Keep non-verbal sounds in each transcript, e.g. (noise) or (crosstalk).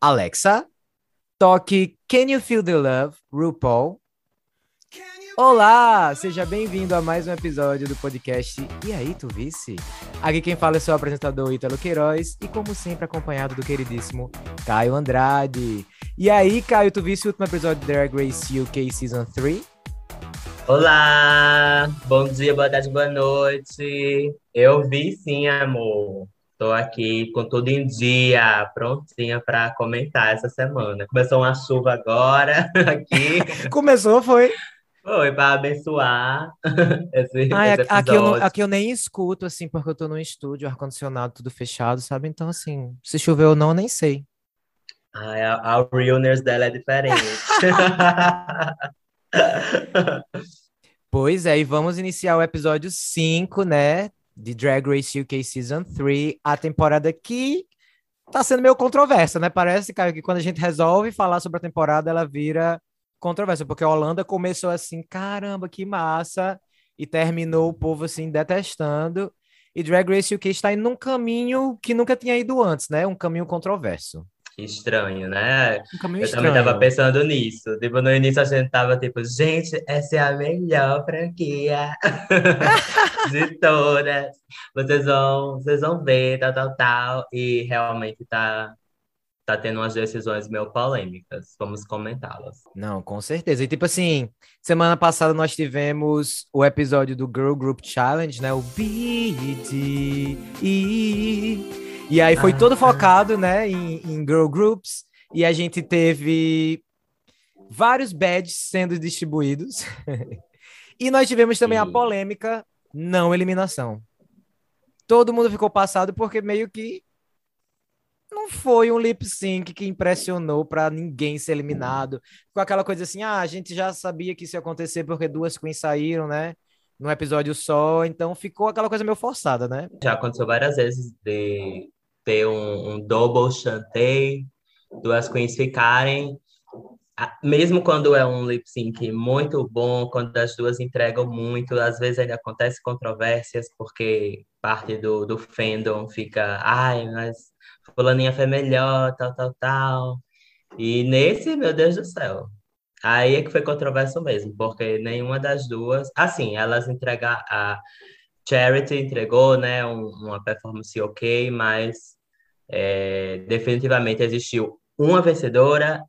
Alexa, toque Can You Feel the Love, RuPaul. Olá, seja bem-vindo a mais um episódio do podcast E aí, tu vice? Aqui quem fala é seu apresentador Ítalo Queiroz e como sempre acompanhado do queridíssimo Caio Andrade. E aí, Caio, tu visse o último episódio de Drag Race UK Season 3? Olá, bom dia, boa tarde, boa noite. Eu vi sim, amor. Tô aqui com tudo em dia, prontinha para comentar essa semana. Começou uma chuva agora (laughs) aqui. Começou, foi? Foi para abençoar (laughs) esse, Ai, esse aqui, eu não- aqui eu nem escuto, assim, porque eu tô no estúdio, ar-condicionado, tudo fechado, sabe? Então, assim, se chover ou não, eu nem sei. Ai, a, a realness dela é diferente. (laughs) Pois é, e vamos iniciar o episódio 5, né? De Drag Race UK Season 3, a temporada que tá sendo meio controversa, né? Parece, cara, que quando a gente resolve falar sobre a temporada, ela vira controversa, porque a Holanda começou assim, caramba, que massa, e terminou o povo assim detestando. E Drag Race UK está indo num caminho que nunca tinha ido antes, né? Um caminho controverso. Que estranho, né? Um caminho Eu também tava estranho. pensando nisso. Tipo, no início a gente tava tipo, gente, essa é a melhor franquia (laughs) de todas. Vocês vão, vocês vão ver, tal, tal, tal. E realmente tá, tá tendo umas decisões meio polêmicas. Vamos comentá-las. Não, com certeza. E tipo assim, semana passada nós tivemos o episódio do Girl Group Challenge, né? O BDE. E aí foi todo Ah. focado, né, em, em girl groups. E a gente teve vários badges sendo distribuídos. (laughs) e nós tivemos também a polêmica não eliminação. Todo mundo ficou passado porque meio que não foi um lip sync que impressionou pra ninguém ser eliminado. Com aquela coisa assim, ah, a gente já sabia que isso ia acontecer porque duas queens saíram, né? Num episódio só, então ficou aquela coisa meio forçada, né? Já aconteceu várias vezes de ter um, um double chantei, duas queens ficarem. Mesmo quando é um lip sync muito bom, quando as duas entregam muito, às vezes ainda acontece controvérsias, porque parte do, do fandom fica, ai, mas fulaninha foi melhor, tal, tal, tal. E nesse, meu Deus do céu, aí é que foi controverso mesmo, porque nenhuma das duas, assim, elas entregaram, a Charity entregou, né, um- uma performance ok, mas é, definitivamente existiu uma vencedora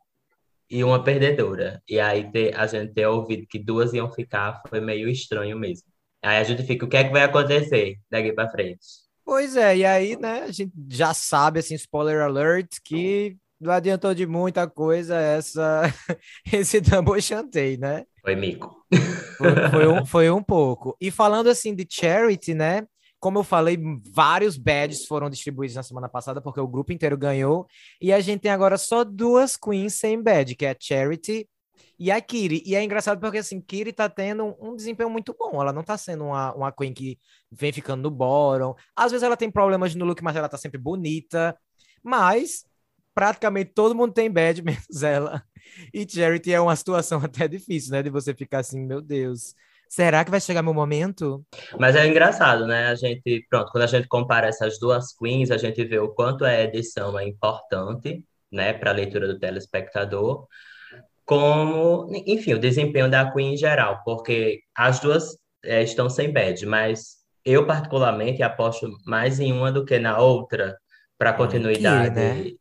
e uma perdedora. E aí ter, a gente ter ouvido que duas iam ficar foi meio estranho mesmo. Aí a gente fica, o que é que vai acontecer daqui para frente? Pois é, e aí, né, a gente já sabe, assim, spoiler alert, que não adiantou de muita coisa essa, (laughs) esse double chantei, né? Foi mico. Foi, foi um, (laughs) foi um pouco. E falando assim de charity, né? Como eu falei, vários badges foram distribuídos na semana passada, porque o grupo inteiro ganhou. E a gente tem agora só duas queens sem badge, que é a Charity e a Kiri. E é engraçado porque, assim, Kiri tá tendo um, desempenho muito bom. Ela não tá sendo uma, uma queen que vem ficando no bottom. Às vezes ela tem problemas no look, mas ela tá sempre bonita. Mas praticamente todo mundo tem badge, (laughs) menos ela. E Charity é uma situação (laughs) até difícil, né? De você ficar assim, meu Deus, será que vai chegar meu momento? Mas é engraçado, né? A gente, pronto, quando a gente compara essas duas queens, a gente vê o quanto a edição é importante, né, para a leitura do telespectador, como, enfim, o desempenho da queen em geral, porque as duas é, estão sem badge, mas eu particularmente aposto mais em uma do que na outra para continuidade, né?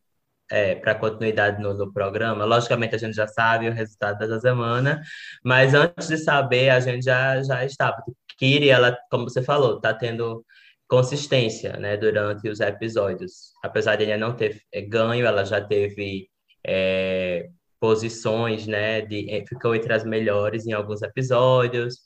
É, para continuidade no, no programa. Logicamente a gente já sabe o resultado dessa semana, mas antes de saber a gente já já estava. Kiri, ela, como você falou, está tendo consistência, né, durante os episódios. Apesar de ainda não ter é, ganho, ela já teve é, posições, né, de, é, ficou entre as melhores em alguns episódios.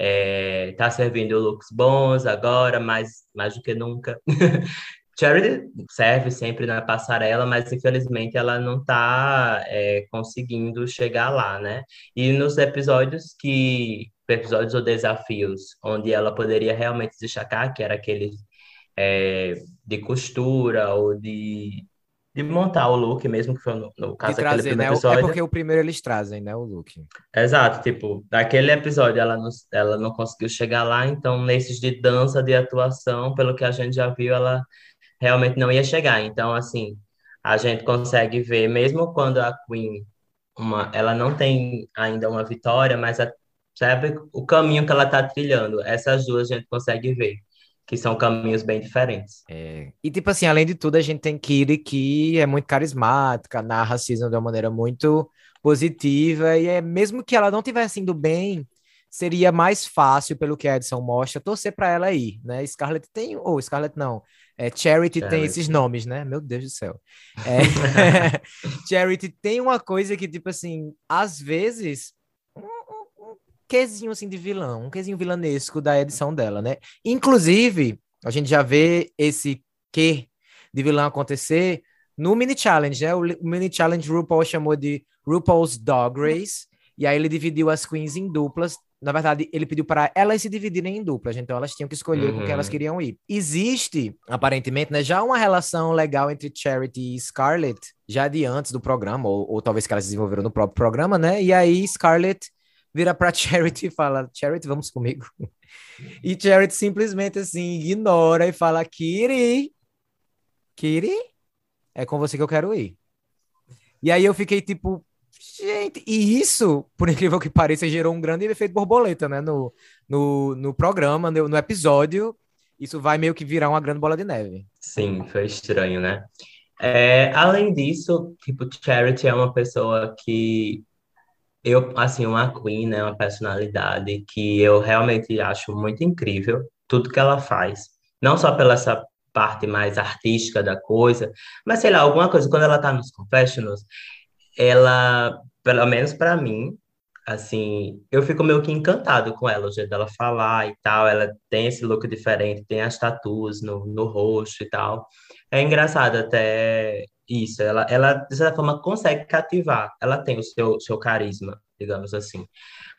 É, tá servindo looks bons agora, mais, mais do que nunca. (laughs) Charity serve sempre na passarela, mas infelizmente ela não está conseguindo chegar lá, né? E nos episódios que episódios ou desafios onde ela poderia realmente destacar, que era aquele é, de costura ou de, de montar o look mesmo, que foi no, no caso daquele trazer, primeiro né? É episódio. porque o primeiro eles trazem, né? O look. Exato, tipo, daquele episódio ela não, ela não conseguiu chegar lá, então nesses de dança, de atuação, pelo que a gente já viu, ela realmente não ia chegar. Então, assim, a gente consegue ver, mesmo quando a Queen, uma, ela não tem ainda uma vitória, mas a, sabe o caminho que ela está trilhando, essas duas a gente consegue ver que são caminhos bem diferentes. É. E, tipo assim, além de tudo, a gente tem Kiri, que é muito carismática, narra a season de uma maneira muito positiva, e é mesmo que ela não tivesse indo bem, seria mais fácil, pelo que a edição mostra, torcer para ela ir, né? Scarlett tem, ou oh, Scarlett não, é, Charity tem esses nomes, né? Meu Deus do céu. É, (laughs) (laughs) Charity tem uma coisa que, tipo assim, às vezes quesinho assim de vilão, um quesinho vilanesco da edição dela, né? Inclusive, a gente já vê esse que de vilão acontecer no mini challenge, né? O, mini challenge RuPaul chamou de RuPaul's Dog Race, e aí ele dividiu as queens em duplas. Na verdade, ele pediu para elas se dividirem em duplas, então elas tinham que escolher uhum. com quem elas uhum. queriam ir. Existe, aparentemente, né, já uma relação legal entre Charity e Scarlett, já de antes do programa, ou, ou talvez que elas desenvolveram no próprio programa, né? E aí Scarlett vira pra (laughs) Charity e fala: Charity, vamos comigo. E Charity simplesmente assim ignora e fala: Kiri, Kiri, é com você que eu quero ir. E aí eu fiquei tipo, gente, e isso, por incrível que pareça, gerou um grande efeito borboleta, né? No, no, no programa, no, no episódio. Isso vai meio que virar uma grande bola de neve. Sim, foi estranho, né? É, além disso, tipo, Charity é uma pessoa que eu, assim, uma Queen, né, uma personalidade que eu realmente acho muito incrível, tudo que ela faz. Não só pela essa parte mais artística da coisa, mas sei lá, alguma coisa, quando ela tá nos confessionals, ela, pelo menos para mim, assim, eu fico meio que encantado com ela, o jeito dela falar e tal, ela tem esse look diferente, tem as tatuas no, no rosto e tal. É engraçado até isso, ela, ela, de certa forma, consegue cativar. Ela tem o seu, seu carisma, digamos assim.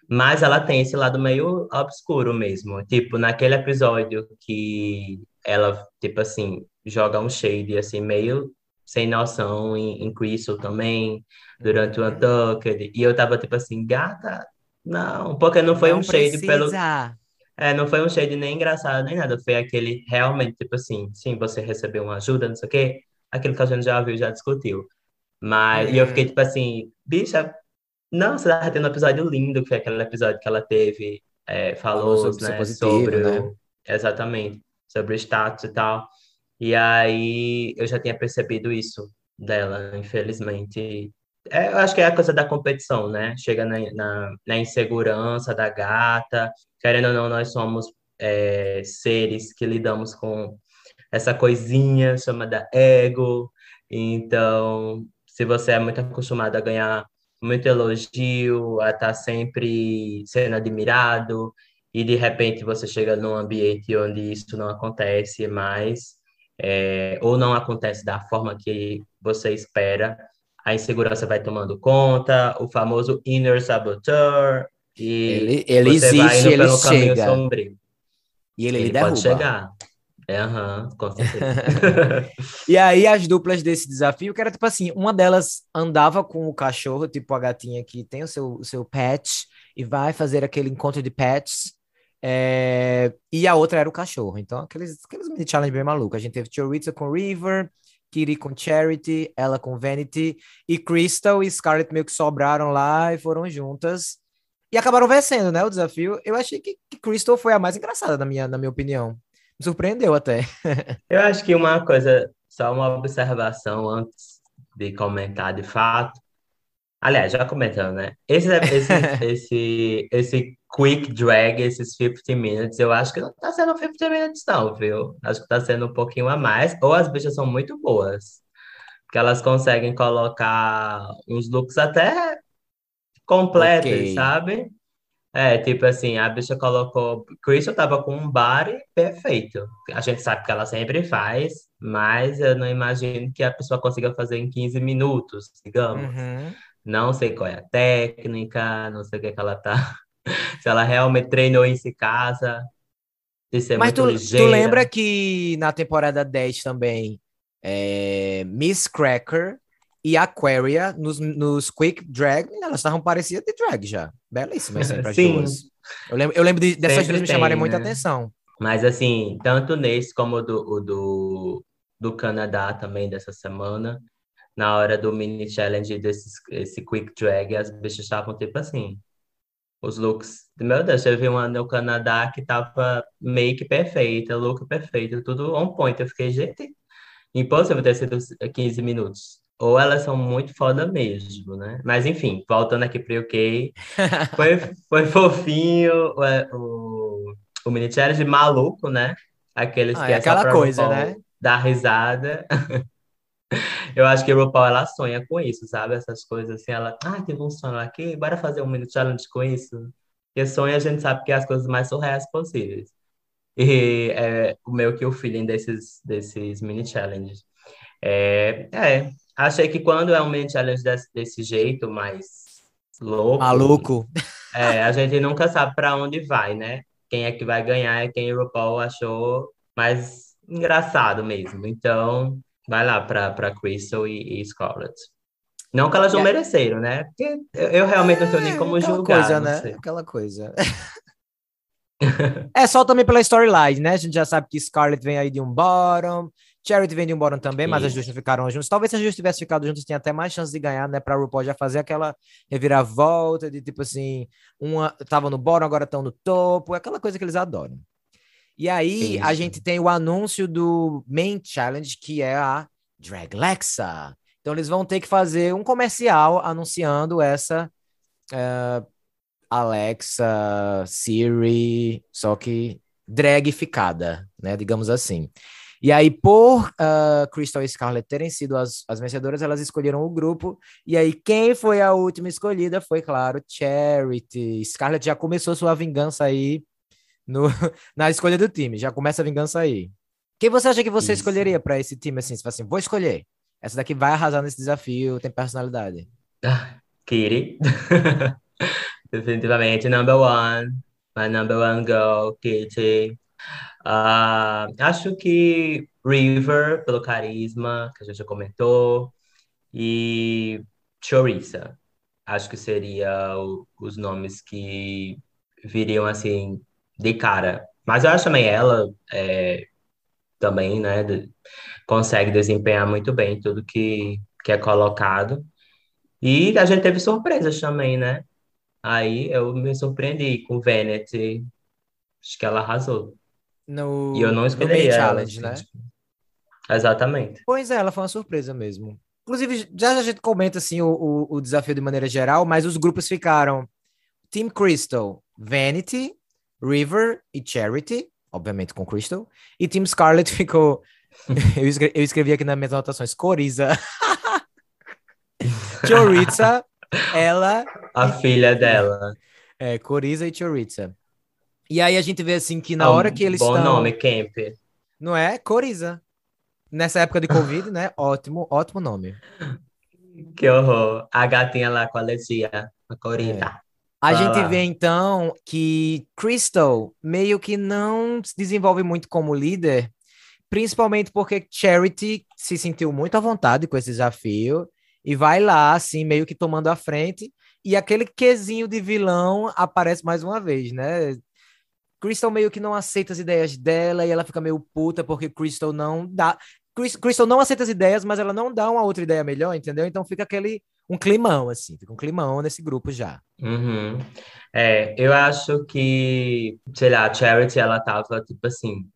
Mas ela tem esse lado meio obscuro mesmo. Tipo, naquele episódio que ela, tipo assim, joga um shade, assim, meio sem noção em, em Crystal também, durante o Untucked. E eu tava, tipo assim, gata, não, porque não foi não um shade precisa. pelo... É, não foi um shade nem engraçado, nem nada. Foi aquele realmente, tipo assim, sim, você recebeu uma ajuda, não sei o quê aquilo que a gente já viu, já discutiu. Mas, é. e eu fiquei tipo assim, bicha, não, você tá tendo um episódio lindo, que foi aquele episódio que ela teve, é, falou, sobre, né, positivo, sobre né? Exatamente, sobre o status e tal. E aí eu já tinha percebido isso dela, infelizmente. É, eu acho que é a coisa da competição, né? Chega na, na, na insegurança da gata. Querendo ou não, nós somos é, seres que lidamos com essa coisinha chamada ego. Então, se você é muito acostumado a ganhar muito elogio, a estar tá sempre sendo admirado, e de repente você chega num ambiente onde isso não acontece mais, é, ou não acontece da forma que você espera, a insegurança vai tomando conta, o famoso inner saboteur, e ele, ele você existe, vai indo ele pelo chega. caminho sombrio. E ele, ele, ele pode chegar. É, aham, com certeza. (laughs) e aí, as duplas desse desafio, que era tipo assim: uma delas andava com o cachorro, tipo a gatinha que tem o seu, o seu pet, e vai fazer aquele encontro de pets. É... E a outra era o cachorro. Então, aqueles, aqueles mini challenge bem malucos. A gente teve Chorizo com River, Kitty com Charity, ela com Vanity, e Crystal e Scarlett meio que sobraram lá e foram juntas. E acabaram vencendo, né? O desafio. Eu achei que, que Crystal foi a mais engraçada, na minha, na minha opinião me surpreendeu até. (laughs) Eu acho que uma coisa, só uma observação antes de comentar de fato. Aliás, já comentando, né? Esse, (laughs) esse, esse, esse quick drag, esses 50 minutes, eu acho que não tá sendo 50 minutes, não, viu? Acho que tá sendo um pouquinho a mais. Ou as bichas são muito boas. Porque elas conseguem colocar uns looks até completos, okay. sabe? É, tipo assim, a bicha colocou. Crystal tava com um body perfeito. A gente sabe que ela sempre faz, mas eu não imagino que a pessoa consiga fazer em 15 minutos, digamos. Uhum. Não sei qual é a técnica, não sei o que, é que ela tá. (laughs) Se ela realmente treinou em si casa. Se é mas tu, tu, lembra que na temporada 10 também, é, Miss Cracker e Aquaria nos, nos Quick Drag, elas estavam parecidas de drag já. Belíssimas (laughs) sempre as Sim. duas. Eu lembro, eu lembro de, dessas duas me chamarem né? muita atenção. Mas assim, tanto nesse como o do, do, do Canadá também dessa semana, na hora do mini challenge desse esse quick drag, as bichas estavam tipo assim. Os looks, meu Deus, eu vi uma no Canadá que tava make perfeita, look perfeito, tudo on point. Eu fiquei, gente, impossível ter sido 15 minutos. Ou elas são muito foda mesmo, né? Mas enfim, voltando aqui pro UK, (laughs) foi, foi fofinho o, o, o mini challenge maluco, né? Aqueles Ah, que é é aquela coisa, né? dar risada. (laughs) Eu acho que a RuPaul, ela sonha com isso, sabe? Essas coisas assim, ela, ah, teve um sonho aqui, bora fazer um mini challenge com isso. Porque sonho a gente sabe que é as coisas mais surreais possíveis. E é o meu que o feeling desses, desses mini challenges. É, é, achei que quando é um mini challenge desse, desse jeito, mais louco, Maluco. é, a gente nunca sabe para onde vai, né? Quem é que vai ganhar é quem o RuPaul achou mais engraçado mesmo. Então, vai lá para Crystal e, e Scarlett. Não que elas não a- mereceram, né? Porque eu, realmente não tenho nem como aquela julgar, coisa, né? Aquela coisa. (laughs) é só também pela storyline, né? A gente já sabe que Scarlett vem aí de um bottom, Charity vem de um bottom também, mas as duas Isso. não ficaram juntas. Talvez se as duas tivessem ficado juntas, tinha até mais chance de ganhar, né? Pra RuPaul já fazer aquela reviravolta de tipo assim, uma tava no bottom, agora estão no topo, é aquela coisa que eles adoram. E aí a Isso. gente tem o anúncio do Main Challenge, que é a Drag Lexa. Então eles vão ter que fazer um comercial anunciando essa eh, Alexa, Siri, só que dragificada, né? Digamos assim. E aí, por ah, Crystal e Scarlett terem sido as, as vencedoras, elas escolheram o grupo. E aí, quem foi a última escolhida foi, claro, Charity. Scarlett já começou sua vingança aí no, (laughs) na escolha do time. Já começa a vingança aí. Quem você acha que você Isso. escolheria para esse time assim? Você fala assim, vou escolher. Essa daqui vai arrasar nesse desafio, tem personalidade. Ah, Kitty. (laughs) Definitivamente, number one. My number one girl, Kitty. Ah, acho que River, pelo carisma, que a gente já comentou. E Choriza. Acho que seria o- os nomes que viriam assim de cara. Mas eu acho também ela é, também, né, consegue desempenhar muito bem tudo que, que é colocado. E a gente teve surpresas também, né? Aí eu me surpreendi com Vanity. Acho que ela arrasou. No, E eu não escolhi ela, Challenge, assim, né? tipo. Exatamente. Pois é, ela foi uma surpresa mesmo. Inclusive, já já a gente comenta assim o, o, o desafio de maneira geral, mas os grupos ficaram Team Crystal, Vanity, River e Charity, obviamente com Crystal, e Team Scarlet (laughs) ficou. eu, escrevi, eu escrevi aqui nas minhas anotações: Coriza, (laughs) Choriza, ela, A filha dela. é, Coriza e Choriza. E aí a gente vê assim que na Ah, hora que eles Bom estão. nome, Camp. Não é? Coriza. Nessa época de Covid, né? Ótimo, ótimo nome. Que horror. A gatinha lá com a alergia. A Corina. A gente vê então que Crystal meio que não se desenvolve muito como líder, principalmente porque Charity se sentiu muito à vontade com esse desafio e vai lá, assim, meio que tomando a frente, e aquele quesinho de vilão aparece mais uma vez, né? Crystal meio que não aceita as ideias dela e ela fica meio puta porque Crystal não dá. Crys- Crystal não aceita as ideias, mas ela não dá uma outra ideia melhor, entendeu? Então fica aquele um climão, assim, fica um climão nesse grupo já. Uhum. É, eu acho que, sei lá, a Charity, ela tava tipo assim,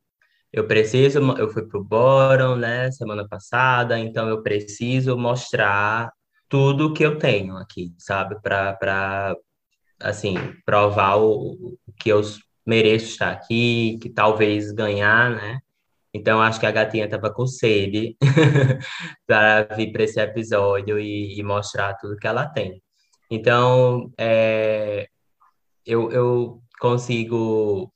eu preciso, eu fui pro bottom, né, semana passada, então eu preciso mostrar tudo que eu tenho aqui, sabe, para para assim, provar o, o que eu mereço estar aqui, que talvez ganhar, né? Então acho que a gatinha tava com sede (laughs) para vir para esse episódio e, e mostrar tudo que ela tem. Então, é, eu, eu consigo,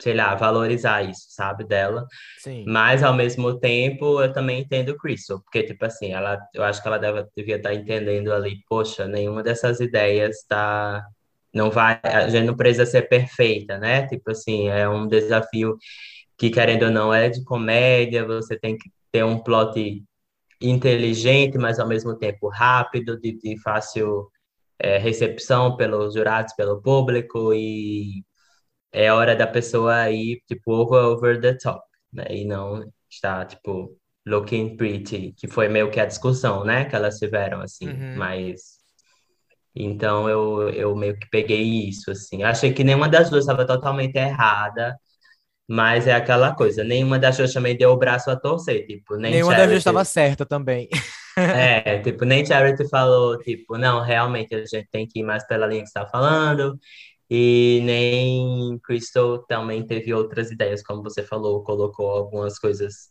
sei lá, valorizar isso, sabe, dela. Sim. Mas, ao mesmo tempo, eu também entendo Crystal, porque, tipo assim, ela, eu acho que ela deve, devia estar entendendo ali, poxa, nenhuma dessas ideias tá, não vai, a gente não precisa ser perfeita, né? Tipo assim, é um desafio que, querendo ou não, é de comédia, você tem que ter um plot inteligente, mas ao mesmo tempo rápido, de, de fácil é, recepção pelos jurados, pelo público, e é hora da pessoa ir, tipo, over, over the top, né? E não estar, tipo, Looking Pretty, que foi meio que a discussão, né, que elas tiveram, assim, Uhum. mas... Então, eu, eu meio que peguei isso, assim. Achei que nenhuma das duas estava totalmente errada, mas é aquela coisa, nenhuma das duas também deu o braço a torcer, tipo, nem Nenhuma das duas Charity... estava certa também. (laughs) É, tipo, nem Charity falou, tipo, não, realmente a gente tem que ir mais pela linha que você está falando, e nem Crystal também teve outras ideias, como você falou, colocou algumas coisas,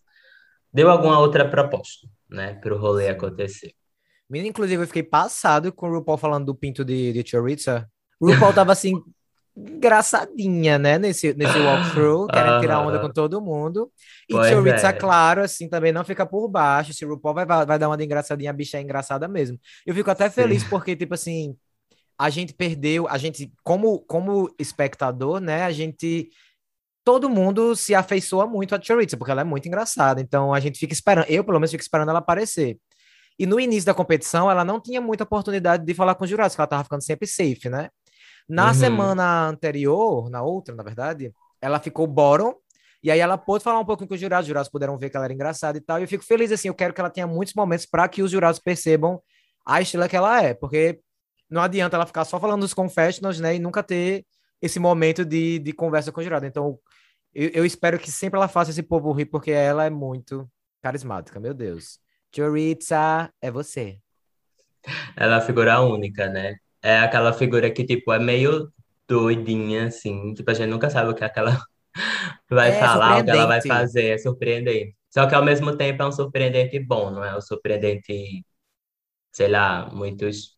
deu alguma outra proposta, né, para o rolê acontecer. Menina, inclusive, eu fiquei passado com o RuPaul falando do pinto de, de Choriza. O RuPaul tava assim, engraçadinha, né? Nesse, nesse walkthrough, querendo tirar onda com todo mundo. E Pois Choriza, é. claro, assim, também não fica por baixo. Se o RuPaul vai, vai dar uma de engraçadinha, a bicha é engraçada mesmo. Eu fico até feliz porque, tipo assim, a gente perdeu, a gente, como, como espectador, né? A gente. Todo mundo se afeiçoa muito a Choriza, porque ela é muito engraçada. Então a gente fica esperando, eu pelo menos fico esperando ela aparecer. E no início da competição, ela não tinha muita oportunidade de falar com os jurados, porque ela tava ficando sempre safe, né? Na Uhum. semana anterior, na outra, na verdade, ela ficou bottom, e aí ela pôde falar um pouquinho com os jurados, os jurados puderam ver que ela era engraçada e tal, e eu fico feliz, assim, eu quero que ela tenha muitos momentos para que os jurados percebam a estrela que ela é, porque não adianta ela ficar só falando dos confessionals, né, e nunca ter esse momento de, de conversa com o jurado. Então, eu, eu espero que sempre ela faça esse povo rir, porque ela é muito carismática, meu Deus. Choritza, é você. Ela é uma figura única, né? É aquela figura que, tipo, é meio doidinha, assim, tipo, a gente nunca sabe o que aquela (laughs) vai É falar, o que ela vai fazer, é surpreendente. Só que ao mesmo tempo é um surpreendente bom, não é um surpreendente, sei lá, muitos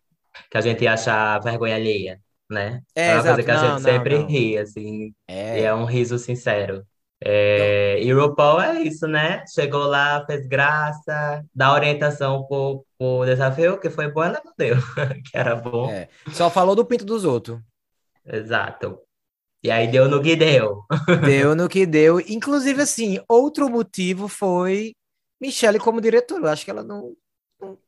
que a gente acha vergonha alheia, né? É, É uma coisa exato. que a gente não, sempre não. ri, assim, e É. é um riso sincero. É, e RuPaul é isso, né? Chegou lá, fez graça, dá orientação pro, pro desafio, que foi bom, ela não deu, (laughs) que era bom. É. Só falou do pinto dos outros. Exato. E aí deu no que deu. (laughs) Deu no que deu. Inclusive, assim, outro motivo foi Michelle como diretora. Eu acho que ela não-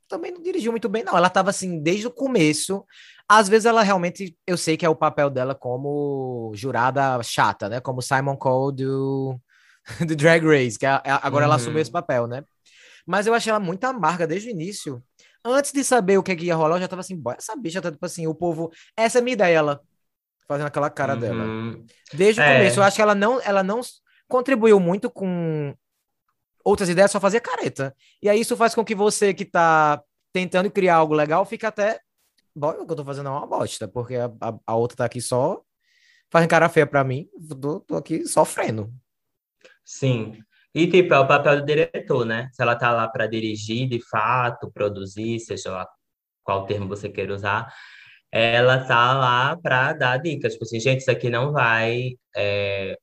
também não dirigiu muito bem, não. Ela estava assim, desde o começo. Às vezes ela realmente, eu sei que é o papel dela como jurada chata, né? Como Simon Cole do, (laughs) do Drag Race, que é- é- agora ela Uhum. assumiu esse papel, né? Mas eu achei ela muito amarga desde o início. Antes de saber o que, que ia rolar, eu já tava assim, "Boy, essa bicha tá tipo assim, o povo. Essa é a minha ideia, ela fazendo aquela cara dela. Uhum. Desde o É. começo, eu acho que ela não, ela não contribuiu muito com outras ideias, só fazia careta. E aí isso faz com que você que tá tentando criar algo legal fique até. Bom, o que eu tô fazendo é uma bosta, porque a, a, a outra tá aqui só fazendo cara feia pra mim, tô, tô aqui sofrendo. Sim. E, tipo, é o papel do diretor, né? Se ela tá lá para dirigir, de fato, produzir, seja lá qual termo você queira usar, ela tá lá para dar dicas. Tipo assim, gente, isso aqui não vai é,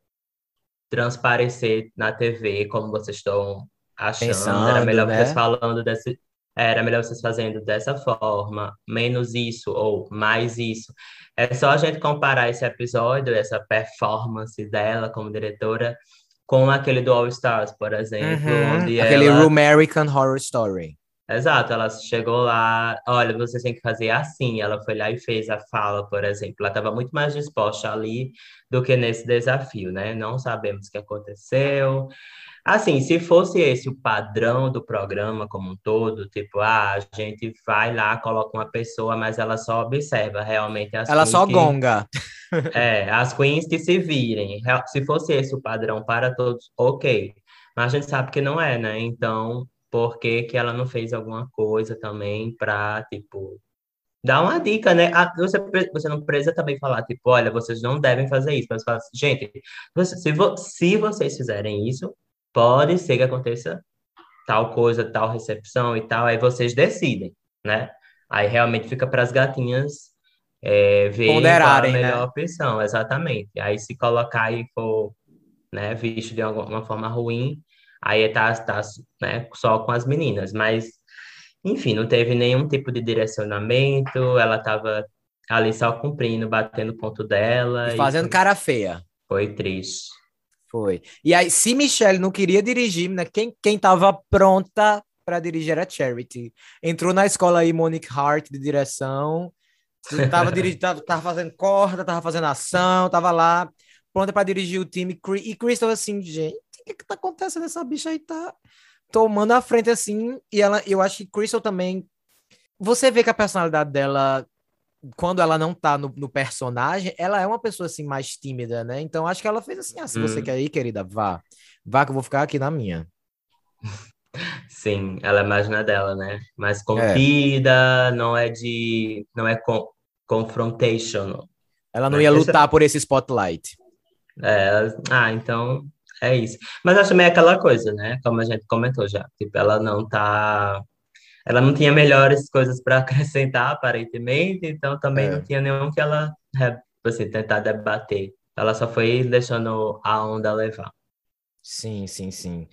transparecer na TV como vocês estão achando. Pensando, Era melhor né? vocês falando desse. Era melhor vocês fazendo dessa forma, menos isso ou mais isso. É só a gente comparar esse episódio, essa performance dela como diretora, com aquele do All Stars, por exemplo, Uhum, Aquele ela... American Horror Story. Exato, ela chegou lá, olha, você tem que fazer assim. Ela foi lá e fez a fala, por exemplo. Ela estava muito mais disposta ali do que nesse desafio, né? Não sabemos o que aconteceu. Assim, se fosse esse o padrão do programa como um todo, tipo, ah, a gente vai lá, coloca uma pessoa, mas ela só observa realmente as Ela só que- gonga. (laughs) é, as queens que se virem. Se fosse esse o padrão para todos, ok. Mas a gente sabe que não é, né? Então, por que que ela não fez alguma coisa também para, tipo, dar uma dica, né? Ah, Você, você não precisa também falar, tipo, olha, vocês não devem fazer isso. Mas fala assim, gente, você- se, vo- se vocês fizerem isso, pode ser que aconteça tal coisa, tal recepção e tal, aí vocês decidem, né? Aí realmente fica para as gatinhas é, qual é a né? melhor opção, exatamente. Aí se colocar e for, né, visto de alguma forma ruim, aí tá, tá né, só com as meninas, mas enfim, não teve nenhum tipo de direcionamento, ela estava ali só cumprindo, batendo o ponto dela E e fazendo foi, cara feia. foi triste. Foi. E aí, se Michelle não queria dirigir, né, quem, quem tava pronta para dirigir era Charity. Entrou na escola aí, Monique Hart, de direção. Tava, dirigindo, (laughs) tava, tava fazendo corda, tava fazendo ação, tava lá, pronta para dirigir o time. E Crystal, assim, gente, o que que tá acontecendo? Essa bicha aí tá tomando a frente assim, e ela, eu acho que Crystal também. Você vê que a personalidade dela, quando ela não tá no, no personagem, ela é uma pessoa assim mais tímida, né? Então acho que ela fez assim: ah, se hum. você quer ir, querida, vá. Vá que eu vou ficar aqui na minha. (laughs) Sim, ela é mais na dela, né? Mais contida, é. não é de. não é con confrontational. Ela não ia lutar por esse spotlight. É, ah, então é isso. Mas acho meio aquela coisa, né? Como a gente comentou já. Tipo, ela não tá. Ela não tinha melhores coisas para (laughs) acrescentar, aparentemente, então também é. não tinha nenhum que ela, assim, tentar debater. Ela só foi deixando a onda levar. Sim, sim, sim.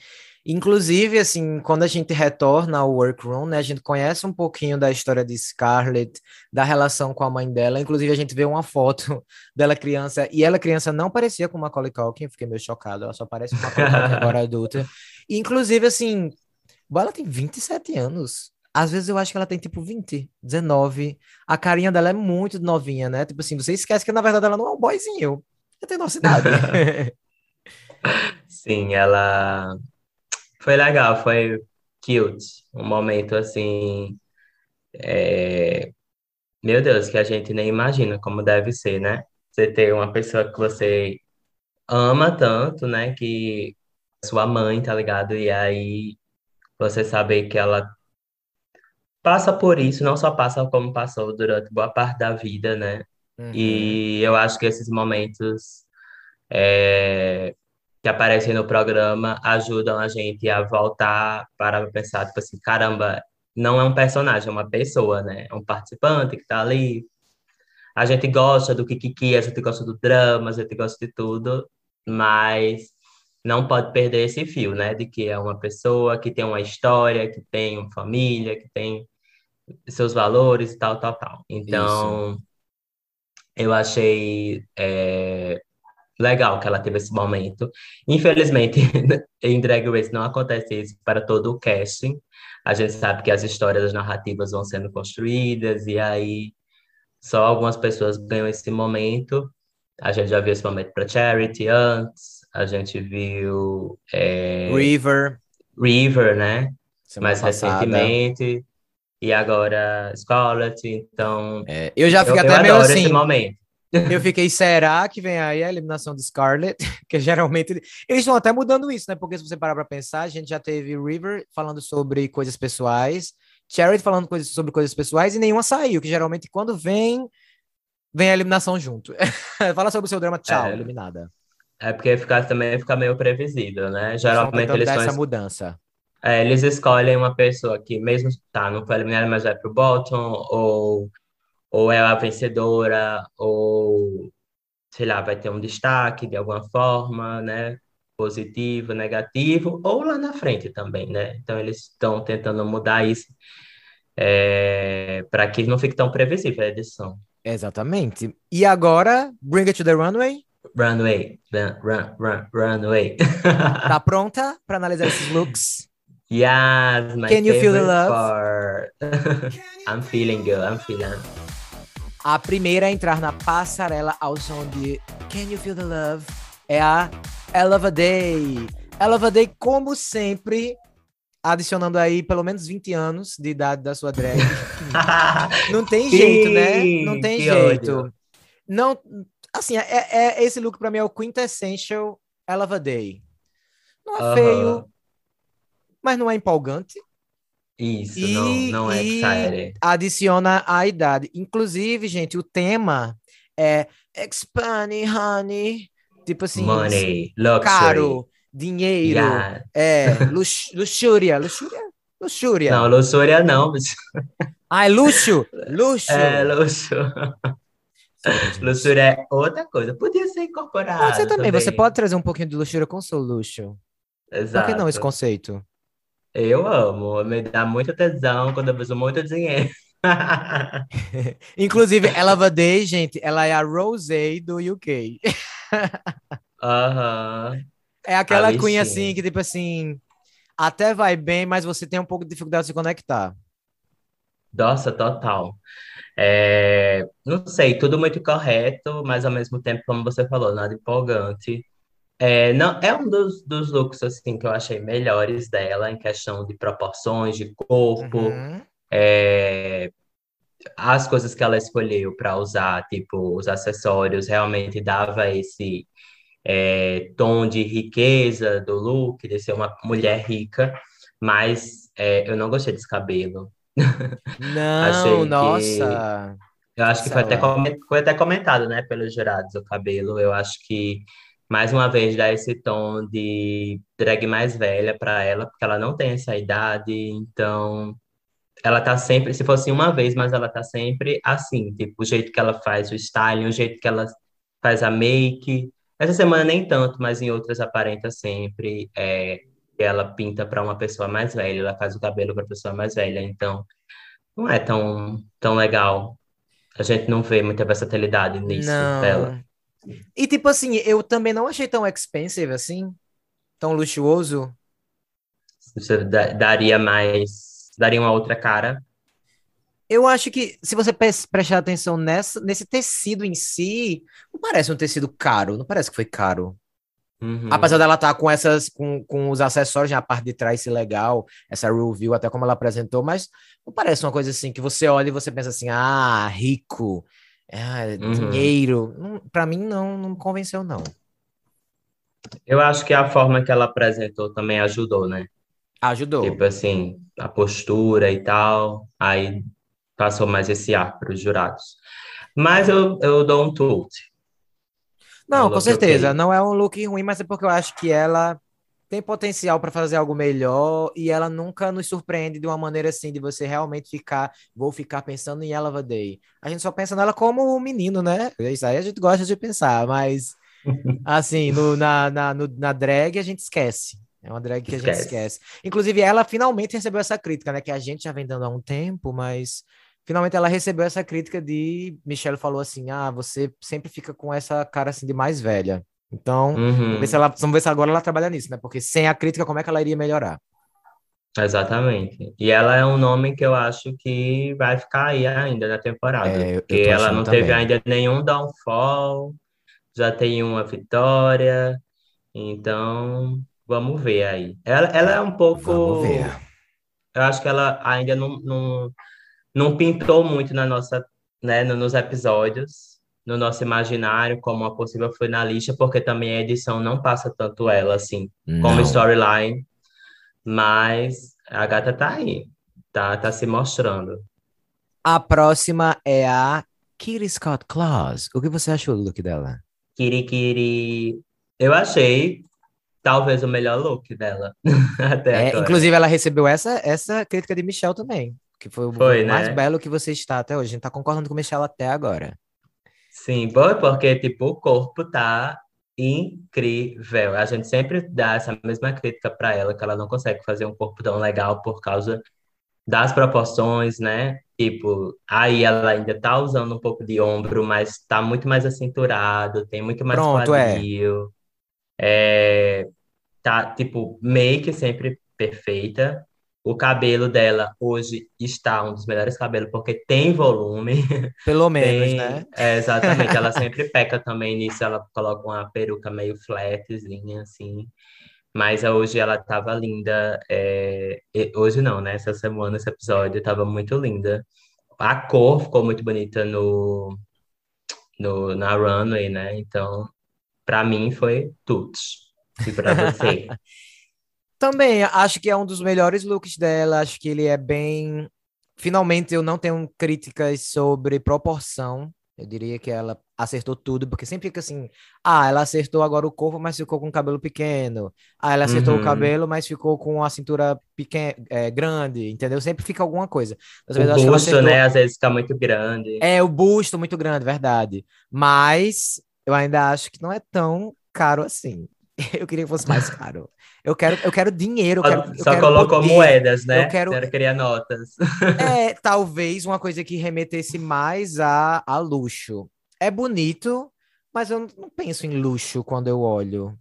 Inclusive, assim, quando a gente retorna ao workroom, né, a gente conhece um pouquinho da história de Scarlett, da relação com a mãe dela. Inclusive, a gente vê uma foto (laughs) dela criança, e ela criança não parecia com Macaulay Culkin, fiquei meio chocado, ela só parece com Macaulay Culkin (laughs) agora adulta. Inclusive, assim, ela tem 27 anos. Às vezes eu acho que ela tem tipo 20, 19. A carinha dela é muito novinha, né? Tipo assim, você esquece que na verdade ela não é um boyzinho. Ela tem nossa idade. (laughs) Sim, ela foi legal, foi cute. Um momento assim. É... Meu Deus, que a gente nem imagina como deve ser, né? Você ter uma pessoa que você ama tanto, né? Que sua mãe, tá ligado? E aí você saber que ela passa por isso, não só passa como passou durante boa parte da vida, né? Uhum. E eu acho que esses momentos é, que aparecem no programa ajudam a gente a voltar para pensar, tipo assim, caramba, não é um personagem, é uma pessoa, né? É um participante que tá ali. A gente gosta do Kikiki, a gente gosta do drama, a gente gosta de tudo, mas não pode perder esse fio, né? De que é uma pessoa que tem uma história, que tem uma família, que tem seus valores e tal, tal, tal. Então, Isso. eu achei é, legal que ela teve esse momento. Infelizmente, (laughs) em Drag Race não acontece isso para todo o casting. A gente sabe que as histórias, as narrativas vão sendo construídas, e aí só algumas pessoas ganham esse momento. A gente já viu esse momento para Charity antes, a gente viu. É... River. River, né? Semana Mais passada. recentemente. E agora Scarlett, então. É, eu já fiquei eu, até eu meio assim. Esse momento. Eu fiquei, será que vem aí a eliminação de Scarlett? (laughs) Que geralmente. Eles estão até mudando isso, né? Porque se você parar pra pensar, a gente já teve River falando sobre coisas pessoais, Charity falando coisas, sobre coisas pessoais e nenhuma saiu, que geralmente quando vem, vem a eliminação junto. (laughs) Fala sobre o seu drama, tchau, é, eliminada. É porque fica, também fica meio previsível, né? Geralmente eles essa mudança. É, eles escolhem uma pessoa que, mesmo tá, não foi eliminada, mas vai pro bottom, ou ou é a vencedora, ou sei lá, vai ter um destaque de alguma forma, né? Positivo, negativo, ou lá na frente também, né? Então eles estão tentando mudar isso é, para que não fique tão previsível a edição. Exatamente. E agora, Bring It to the Runway. Runway, run, run, run, runway. (laughs) tá pronta para analisar esses looks? Yes, my Can you feel the love? Part. (laughs) I'm feeling good, I'm feeling. A primeira a entrar na passarela ao som de Can You Feel the Love é a Eleva Day. Eleva Day, como sempre, adicionando aí pelo menos 20 anos de idade da sua drag. (laughs) não tem jeito, né? Não tem jeito. Ódio. Não, assim, é, é, esse look para mim é o quintessential Eleva Day. Não é uh -huh. feio, mas não é empolgante. Isso, e, não, não é exciting. Adiciona a idade. Inclusive, gente, o tema é Expand Honey. Tipo assim, Money, luxury. caro, dinheiro, yeah. é, lux, luxúria, luxúria? Luxúria. Não, luxúria não. (laughs) Ah, é luxo? Luxo. É, luxo. luxúria é outra coisa. Podia ser incorporado. Pode ser também. também. Você pode trazer um pouquinho de luxúria com seu luxo. Exato. Por que não esse conceito? Eu amo, me dá muita tesão quando eu vejo muito dinheiro. (laughs) Inclusive, Elava Day, gente, ela é a Rosé do UK. Aham. (laughs) É aquela a queen assim, que tipo assim, até vai bem, mas você tem um pouco de dificuldade de se conectar. Nossa, total. É, não sei, tudo muito correto, mas ao mesmo tempo, como você falou, nada empolgante. É, não, é um dos, dos looks assim que eu achei melhores dela em questão de proporções, de corpo, Uhum. é, as coisas que ela escolheu para usar, tipo os acessórios, realmente dava esse é, tom de riqueza do look, de ser uma mulher rica, mas é, eu não gostei desse cabelo. (laughs) Não, Achei que nossa. eu acho que foi até, foi até comentado, né, pelos jurados, o cabelo. Eu acho que, mais uma vez, dá esse tom de drag mais velha para ela, porque ela não tem essa idade, então ela tá sempre, se fosse uma vez, mas ela tá sempre assim, tipo, o jeito que ela faz o styling, o jeito que ela faz a make. Essa semana nem tanto, mas em outras aparenta sempre. É, ela pinta para uma pessoa mais velha, ela faz o cabelo para pessoa mais velha, então não é tão, tão legal. A gente não vê muita versatilidade nisso dela. E tipo assim, eu também não achei tão expensive assim, tão luxuoso. Você da- daria mais, daria uma outra cara. Eu acho que se você prestar atenção nessa, nesse tecido em si, não parece um tecido caro, não parece que foi caro. Uhum. Apesar dela estar com essas, com, com os acessórios na parte de trás, esse legal, essa review, até como ela apresentou, mas não parece uma coisa assim que você olha e você pensa assim, ah, rico, ah, Uhum. dinheiro. Não, pra mim não, não me convenceu, não. Eu acho que a forma que ela apresentou também ajudou, né? Ajudou. Tipo assim, a postura e tal, aí passou mais esse ar para os jurados. Mas eu, eu dou um tilt. É um Não, com certeza. ok. Não é um look ruim, mas é porque eu acho que ela tem potencial para fazer algo melhor e ela nunca nos surpreende de uma maneira assim, de você realmente ficar, vou ficar pensando em Eleva Day. A gente só pensa nela como um menino, né? Isso aí a gente gosta de pensar, mas (laughs) assim, no, na, na, no- na drag a gente esquece. É uma drag que a gente Esquece. esquece. Inclusive, ela finalmente recebeu essa crítica, né? Que a gente já vem dando há um tempo, mas finalmente ela recebeu essa crítica de Michelle falou assim: ah, você sempre fica com essa cara assim de mais velha. Então, vamos ver se Uhum, ela, vamos ver se agora ela trabalha nisso, né? Porque sem a crítica, como é que ela iria melhorar? exatamente. E ela é um nome que eu acho que vai ficar aí ainda na temporada, É, porque ela não teve também. ainda nenhum downfall, já tem uma vitória, então vamos ver aí. Ela, ela é um Vamos ver. pouco, eu acho que ela ainda não, não, não pintou muito na nossa, né, no- nos episódios, no nosso imaginário como uma possível finalista, porque também a edição não passa tanto ela assim, como Não. storyline, mas a gata tá aí, tá, tá se mostrando. A próxima é a Kitty Scott Claus. O que você achou do look dela? Kirikiri, eu achei talvez o melhor look dela (laughs) até É, agora. inclusive, ela recebeu essa, essa crítica de Michelle também, que foi o Foi, mais né? belo que você está até hoje. A gente tá concordando com Michelle até agora. Sim, bom, porque tipo, o corpo tá incrível. A gente sempre dá essa mesma crítica para ela, que ela não consegue fazer um corpo tão legal por causa das proporções, né? Tipo, aí ela ainda tá usando um pouco de ombro, mas tá muito mais acinturado, tem muito mais Pronto, é. quadril. É, tá, tipo, make sempre perfeita. O cabelo dela hoje está um dos melhores cabelos, porque tem volume. Pelo (laughs) menos, Tem, né? é, exatamente, ela (laughs) sempre peca também nisso, ela coloca uma peruca meio flatzinha, assim, mas hoje ela tava linda, é, hoje não, né, essa semana, esse episódio, tava muito linda. A cor ficou muito bonita no, no, na runway, né, então, pra mim foi tudo. E pra você? (laughs) Também acho que é um dos melhores looks dela. Acho que ele é bem. Finalmente, eu não tenho críticas sobre proporção. Eu diria que ela acertou tudo, porque sempre fica assim: ah, ela acertou agora o corpo, mas ficou com o cabelo pequeno. Ah, ela acertou o Uhum. cabelo, mas ficou com a cintura pequena, grande, entendeu? Sempre fica alguma coisa. O busto, acertou. né, às vezes fica muito grande. É, o busto muito grande, verdade. Mas eu ainda acho que não é tão caro assim. (laughs) Eu queria que fosse mais caro. Eu quero, eu quero dinheiro, eu quero, Só, eu quero colocou poder. moedas, né? Eu quero- Você queria notas. É, (laughs) talvez uma coisa que remetesse mais a, a luxo. É bonito, mas eu não penso em luxo quando eu olho.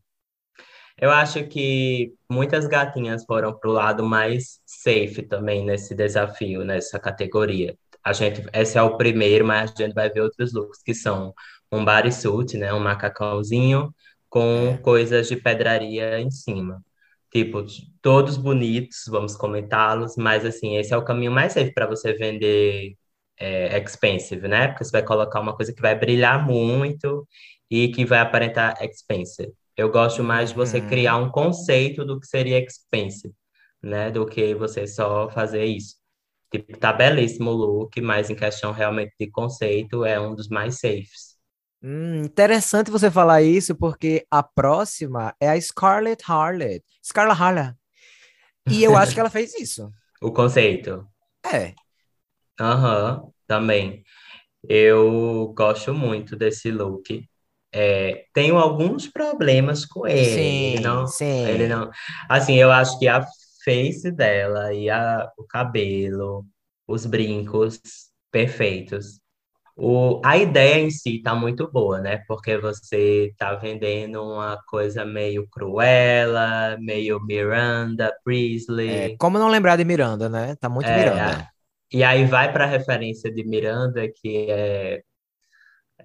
Eu acho que muitas gatinhas foram pro lado mais safe também nesse desafio, nessa categoria. A gente, esse é o primeiro, mas a gente vai ver outros looks que são um bodysuit, né, um macacãozinho, com É. coisas de pedraria em cima. Tipo, todos bonitos, vamos comentá-los, mas assim, esse é o caminho mais safe para você vender é, expensive, né? Porque você vai colocar uma coisa que vai brilhar muito e que vai aparentar expensive. Eu gosto mais de você Uhum. criar um conceito do que seria expensive, né? Do que você só fazer isso. Tipo, tá belíssimo o look, mas em questão realmente de conceito, é um dos mais safes. Hum, interessante você falar isso, porque a próxima é a Scarlett Harlot. Scarlett Harlot. E eu acho que ela fez isso. (laughs) O conceito. É. Aham, também. Eu gosto muito desse look. É, tenho alguns problemas com ele. Ele Sim, não, sim. ele não. Assim, eu acho que a face dela e a, o cabelo, os brincos, perfeitos. O, a ideia em si tá muito boa, né? Porque você tá vendendo uma coisa meio Cruella, meio Miranda, É, Priestley. como não lembrar de Miranda, né? Tá muito É, Miranda. E aí vai para a referência de Miranda, que é,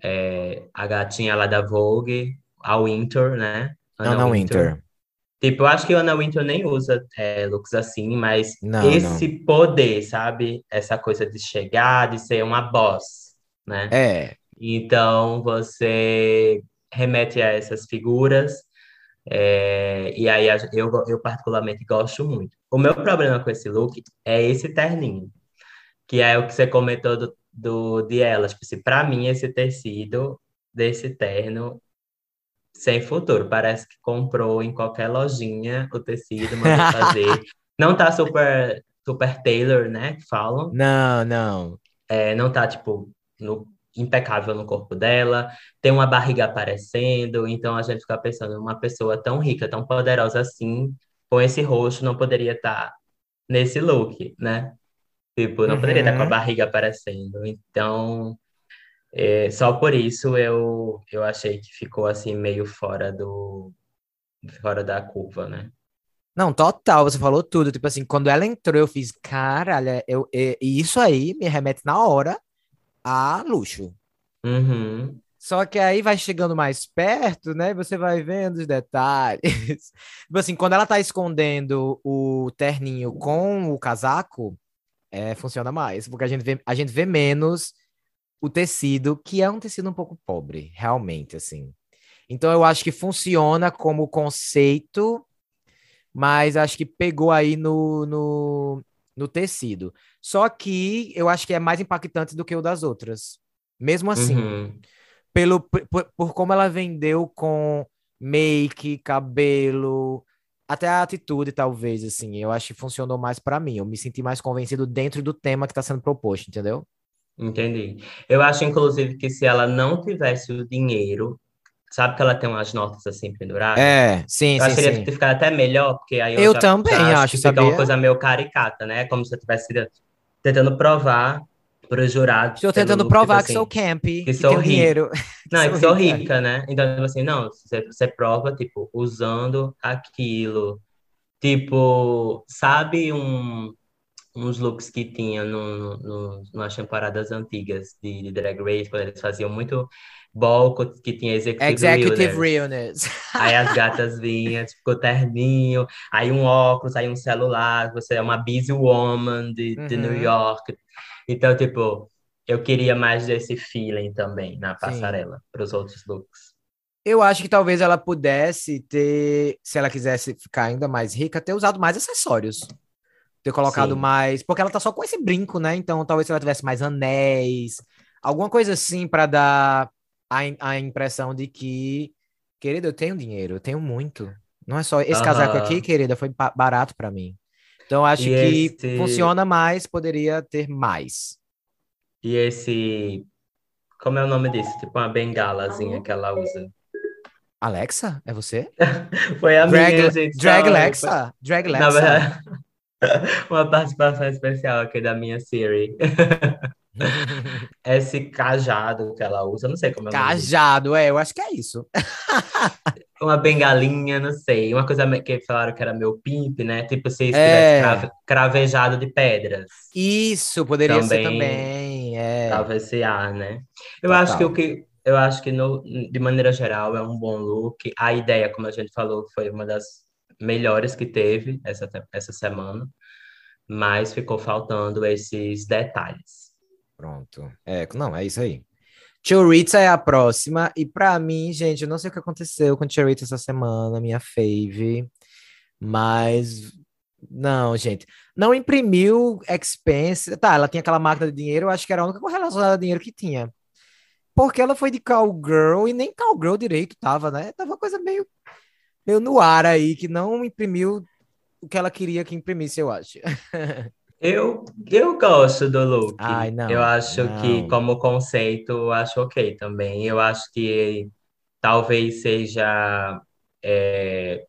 é a gatinha lá da Vogue, a Winter, né? Anna Winter. Tipo, eu acho que a Anna Winter nem usa é, looks assim, mas Não, esse poder, sabe? Essa coisa de chegar, de ser uma boss, né? É. Então você remete a essas figuras, é, e aí eu, eu particularmente gosto muito. O meu problema com esse look é esse terninho, que é o que você comentou do, do, de elas. Tipo assim, pra mim, esse tecido desse terno sem futuro. Parece que comprou em qualquer lojinha o tecido, mandou fazer. (laughs) Não tá super, super tailor, né? Que falam. Não, não. É, não tá, tipo, no- impecável no corpo dela, tem uma barriga aparecendo, então a gente fica pensando, uma pessoa tão rica, tão poderosa assim, com esse rosto, não poderia estar nesse look, né? Tipo, não poderia estar com a Uhum. barriga aparecendo. Então, é, só por isso eu, eu achei que ficou assim meio fora do fora da curva, né? Não, total, você falou tudo. Tipo assim, quando ela entrou, eu fiz, caralho, eu, e e isso aí me remete na hora a luxo. Uhum. Só que aí vai chegando mais perto, né? Você vai vendo os detalhes. (laughs) Tipo assim, quando ela tá escondendo o terninho com o casaco, é, funciona mais, porque a gente vê, a gente vê menos o tecido, que é um tecido um pouco pobre, realmente, assim. Então eu acho que funciona como conceito, mas acho que pegou aí no, no, no tecido. Só que eu acho que é mais impactante do que o das outras. Mesmo assim Uhum. pelo, por, por como ela vendeu com make, cabelo, até a atitude, talvez, assim. Eu acho que funcionou mais pra mim. Eu me senti mais convencido dentro do tema que tá sendo proposto, entendeu? Entendi. Eu acho, inclusive, que se ela não tivesse o dinheiro, sabe que ela tem umas notas assim penduradas? É, sim, Eu sim, acho que iria ter ficado até melhor, porque aí eu, Eu já, também já acho, que fica sabia? uma coisa meio caricata, né? Como se eu estivesse tentando provar para os jurados, Estou tentando look, tipo provar que assim, sou campy, que sou tenho rica. dinheiro. (laughs) Não, (laughs) é sou que sou rica. rica, né? Então, tipo assim, não, você, você prova, tipo, usando aquilo. Tipo, sabe um, uns looks que tinha no, no, nas temporadas antigas de, de Drag Race, quando eles faziam muito ball, que tinha Executive Executive Realness. realness. (laughs) Aí as gatas vinham, tipo, com o terninho, aí um óculos, aí um celular, você é uma busy woman de, de New Uhum. York. Então, tipo, eu queria mais desse feeling também na passarela, para os outros looks. Eu acho que talvez ela pudesse ter, se ela quisesse ficar ainda mais rica, ter usado mais acessórios. Ter colocado Sim. mais. Porque ela tá só com esse brinco, né? Então talvez se ela tivesse mais anéis, alguma coisa assim pra dar a, a impressão de que, querida, eu tenho dinheiro, eu tenho muito. Não é só. Esse casaco aqui, querida, foi ba- barato pra mim. Então acho E que esse- funciona mais, poderia ter mais. E esse. Como é o nome disso? Tipo uma bengalazinha que ela usa. Alexa, é você? (laughs) Foi a Drag, minha, gente. drag Alexa? Drag Alexa? verdade, (laughs) uma participação especial aqui da minha Siri. (laughs) Esse cajado que ela usa, não sei como é. Cajado, é, eu acho que é isso. (laughs) Uma bengalinha, não sei. Uma coisa que falaram que era meu pimp, né? Tipo, se estivesse É. crave- cravejado de pedras. Isso, poderia ser Também também. É. Tava esse ar, né? Eu Total. acho que o que eu acho que no, de maneira geral é um bom look. A ideia, como a gente falou, foi uma das melhores que teve essa, essa semana, mas ficou faltando esses detalhes. Pronto. É, não, é isso aí. Choriza é a próxima, e para mim, gente, eu não sei o que aconteceu com Choriza essa semana, minha fave, mas não, gente, não imprimiu expense. Tá, ela tinha aquela máquina de dinheiro, eu acho que era a única relacionada a dinheiro que tinha. Porque ela foi de cowgirl e nem cowgirl direito tava, né? Tava uma coisa meio, meio no ar aí, que não imprimiu o que ela queria que imprimisse, eu acho. (laughs) Eu, eu gosto do look. Ai, não, eu acho não. que, como conceito, eu acho ok também. Eu acho que talvez seja é,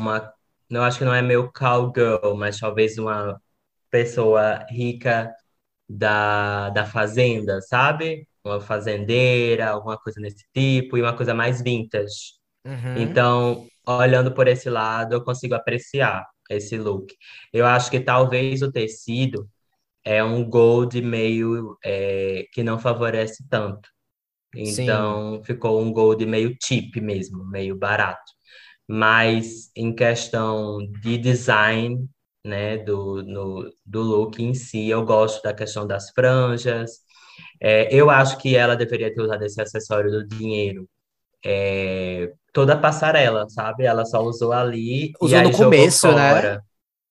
uma. Não acho que não é meio cowgirl, mas talvez uma pessoa rica da, da fazenda, sabe? Uma fazendeira, alguma coisa desse tipo, e uma coisa mais vintage. Uhum. Então, olhando por esse lado, eu consigo apreciar esse look. Eu acho que talvez o tecido é um gold meio é, que não favorece tanto. Então, Sim. ficou um gold meio cheap mesmo, meio barato. Mas em questão de design, né, do, no, do look em si, eu gosto da questão das franjas. É, eu acho que ela deveria ter usado esse acessório do dinheiro é, toda a passarela, sabe? Ela só usou ali e Usou aí no começo, né?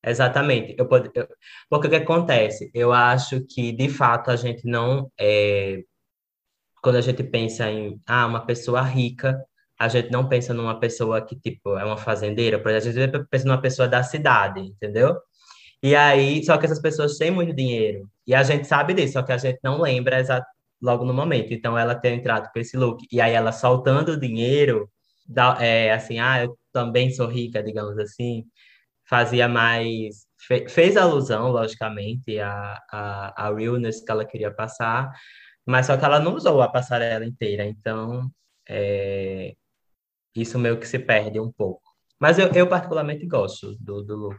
Exatamente. Eu, pod- eu- porque o que acontece? Eu acho que, de fato, a gente não. É, quando a gente pensa em ah, uma pessoa rica, a gente não pensa numa pessoa que, tipo, é uma fazendeira, por exemplo, a gente pensa numa pessoa da cidade, entendeu? E aí, só que essas pessoas têm muito dinheiro. E a gente sabe disso, só que a gente não lembra exa- logo no momento. Então, ela ter entrado com esse look. E aí, ela soltando o dinheiro, dá- é, assim, ah, eu também sou rica, digamos assim, fazia mais. fe- fez alusão, logicamente, à, à, à realness que ela queria passar, mas só que ela não usou a passarela inteira. Então, é, isso meio que se perde um pouco. Mas eu, eu particularmente gosto do, do look.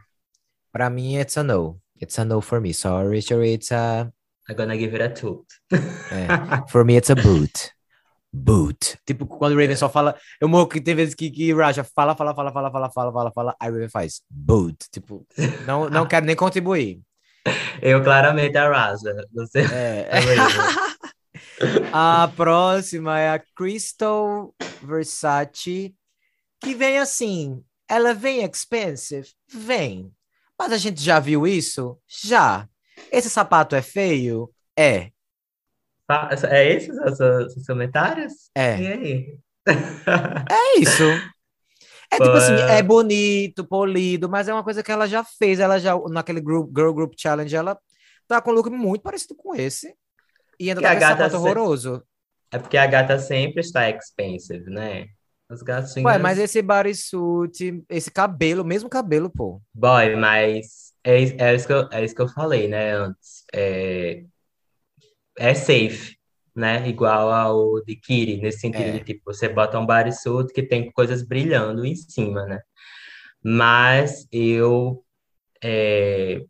Pra mim, it's a no. It's a no for me. Sorry, Choriza. I'm gonna give it a two. É. For me, it's a boot. Boot. Tipo, quando o Raven só fala. Eu morro que tem vezes que, que Raja fala, fala, fala, fala, fala, fala, fala, fala. Aí Raven faz boot. Tipo, não, não quero nem contribuir. (laughs) Eu claramente arrasa. Você É. (laughs) é. A próxima é a Crystal Versace, que vem assim. Ela vem expensive? Vem. Mas a gente já viu isso? Já. Esse sapato é feio? É. É esses os comentários? É. E aí? É isso. É tipo assim, é. bonito, polido, mas é uma coisa que ela já fez. Ela já, naquele group, Girl Group Challenge, ela tá com um look muito parecido com esse. E ainda tá com sapato se- horroroso. É porque a gata sempre está expensive, né? Os gatinhos. Ué, mas esse bodysuit, esse cabelo, mesmo cabelo, pô. Boy, mas é, é, isso que eu, é isso que eu falei, né, antes. É, é safe, né? Igual ao de Kiri, nesse sentido É. de, tipo, você bota um bodysuit que tem coisas brilhando em cima, né? Mas eu é,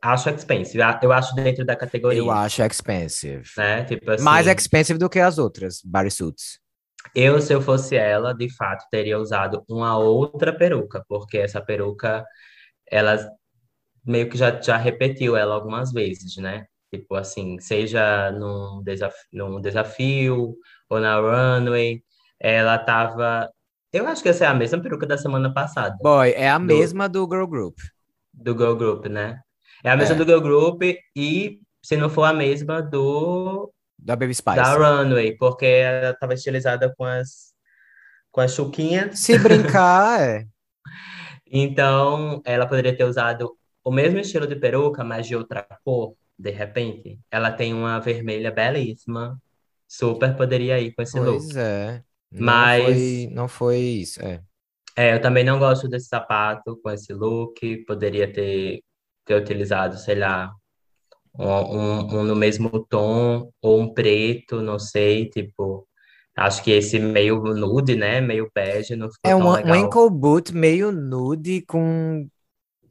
acho expensive. Eu acho dentro da categoria, Eu acho expensive. né? Tipo assim, Mais expensive do que as outras bodysuits. eu, se eu fosse ela, de fato, teria usado uma outra peruca, porque essa peruca, ela meio que já, já repetiu ela algumas vezes, né? Tipo assim, seja num, desaf num desafio ou na runway, ela tava. Eu acho que essa é a mesma peruca da semana passada, Boy, é a Do- mesma do Girl Group. do Girl Group, né? É a mesma É. do Girl Group e, se não for a mesma, do Da Baby Spice. da runway, porque ela tava estilizada com as, com as chuquinhas. Se brincar, (laughs) é. Então, ela poderia ter usado o mesmo estilo de peruca, mas de outra cor, de repente. Ela tem uma vermelha belíssima. Super poderia ir com esse look. Pois é. Não Mas- foi, não foi isso, é. É, eu também não gosto desse sapato com esse look. Poderia ter, ter utilizado, sei lá, um, um- um no mesmo tom, ou um preto, não sei, tipo. Acho que esse meio nude, né? Meio bege, não ficou É um, um ankle boot meio nude com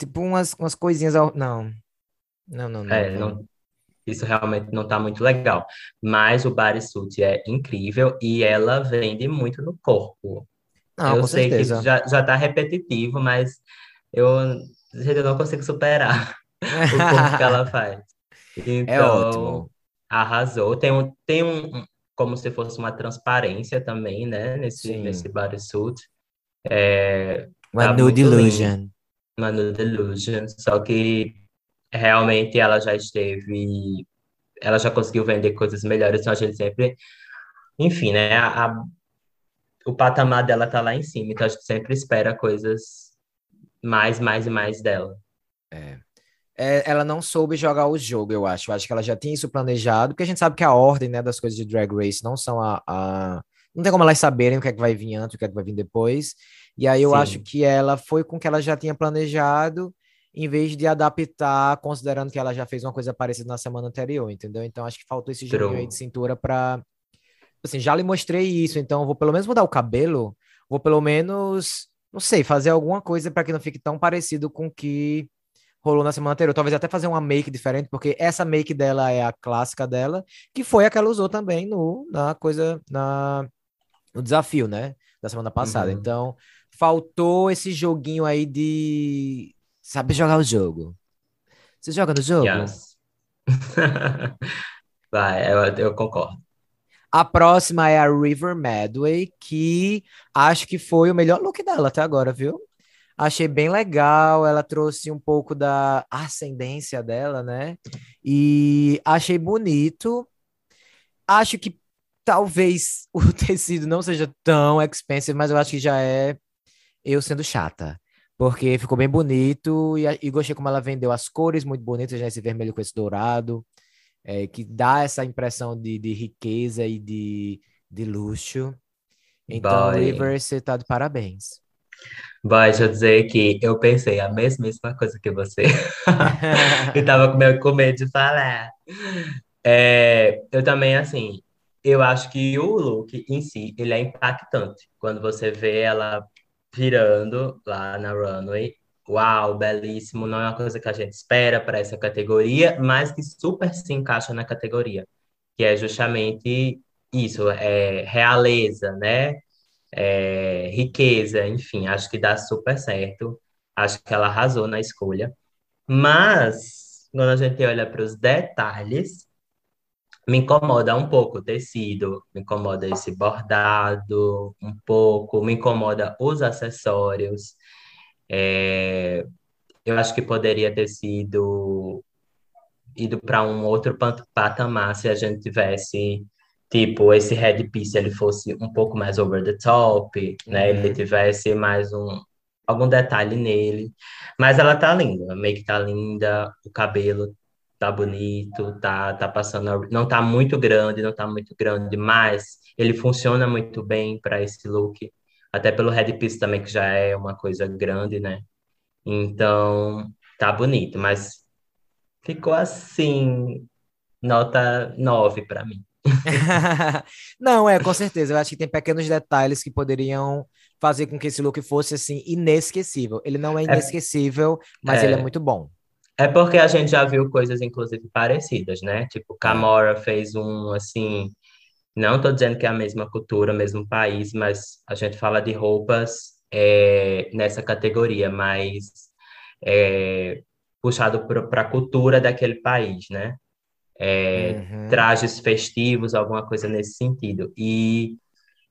tipo umas, umas coisinhas ao... Não. Não, não, não. É, não. isso realmente não tá muito legal. Mas o bodysuit é incrível e ela vende muito no corpo. Não, eu sei certeza. que já, já tá repetitivo, mas eu, eu não consigo superar (laughs) o corpo que ela (laughs) faz. É Então, ótimo. arrasou. Tem um, tem um, como se fosse uma transparência também, né? Nesse, Sim. nesse bodysuit. É, Uma tá nude muito lindo. Manu Delusion, só que realmente ela já esteve, ela já conseguiu vender coisas melhores, então a gente sempre, enfim, né, a, a- o patamar dela tá lá em cima, então a gente sempre espera coisas mais, mais e mais dela. É, ela não soube jogar o jogo, eu acho. Eu acho que ela já tinha isso planejado, porque a gente sabe que a ordem, né, das coisas de Drag Race não são a, a- Não tem como elas saberem o que é que vai vir antes, o que é que vai vir depois. E aí eu Sim. acho que ela foi com o que ela já tinha planejado, em vez de adaptar, considerando que ela já fez uma coisa parecida na semana anterior, entendeu? Então acho que faltou esse joguinho aí de cintura pra. Assim, já lhe mostrei isso, então vou pelo menos mudar o cabelo, vou pelo menos, não sei, fazer alguma coisa para que não fique tão parecido com o que rolou na semana anterior. Talvez até fazer uma make diferente, porque essa make dela é a clássica dela, que foi a que ela usou também no, na coisa, na, no desafio, né? Da semana passada. Uhum. Então, faltou esse joguinho aí de saber jogar o jogo. Você joga no jogo? Yes. (laughs) Vai, eu, eu concordo. A próxima é a River Medway, que acho que foi o melhor look dela até agora, viu? Achei bem legal, ela trouxe um pouco da ascendência dela, né? E achei bonito. Acho que talvez (laughs) o tecido não seja tão expensive, mas eu acho que já é eu sendo chata. Porque ficou bem bonito e, e gostei como ela vendeu as cores muito bonitas, né? Esse vermelho com esse dourado é, que dá essa impressão de, de riqueza e de, de luxo. Então, Boy. River, você tá de parabéns. Vai, deixa eu dizer que eu pensei a mesmíssima coisa que você. (laughs) Eu tava com medo de falar. É, eu também, assim, eu acho que o look em si, ele é impactante. Quando você vê ela virando lá na runway, uau, belíssimo, não é uma coisa que a gente espera para essa categoria, mas que super se encaixa na categoria, que é justamente isso, é realeza, né? É, riqueza, enfim, acho que dá super certo. Acho que ela arrasou na escolha. Mas, quando a gente olha para os detalhes, me incomoda um pouco o tecido, me incomoda esse bordado um pouco, me incomoda os acessórios. É, eu acho que poderia ter sido ido para um outro pat- patamar se a gente tivesse, tipo, esse headpiece ele fosse um pouco mais over the top, né? Ele Uhum. tivesse mais um algum detalhe nele. Mas ela tá linda, a make tá linda, o cabelo tá bonito, tá, tá passando, não tá muito grande, não tá muito grande, mas ele funciona muito bem para esse look, até pelo headpiece também, que já é uma coisa grande, né? Então, tá bonito, mas ficou assim, nota 9 para mim. (laughs) Não, é, com certeza. Eu acho que tem pequenos detalhes que poderiam fazer com que esse look fosse, assim, inesquecível. Ele não é inesquecível, mas ele é É. muito bom. É porque a gente já viu coisas, inclusive, parecidas, né? Tipo, Camora fez um, assim, não tô dizendo que é a mesma cultura, mesmo país, mas a gente fala de roupas é, nessa categoria, mas é, puxado para a cultura daquele país, né? É, Uhum. trajes festivos, alguma coisa nesse sentido. E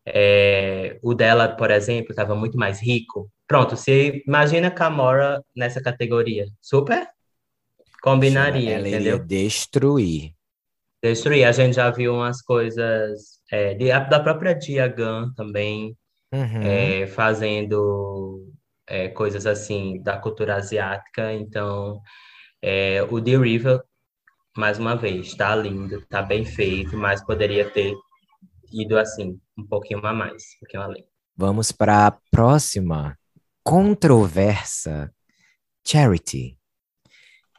é, o dela, por exemplo, estava muito mais rico. Pronto, você imagina Camora nessa categoria. Super combinaria, ela iria entendeu? destruir. Destruir. A gente já viu umas coisas é, de- da própria Dia Gunn também, Uhum. é, fazendo é, coisas assim da cultura asiática. Então, é, o The River, mais uma vez, tá lindo, tá bem feito, mas poderia ter ido assim, um pouquinho a mais, um pouquinho além. Vamos para a próxima controversa. Charity.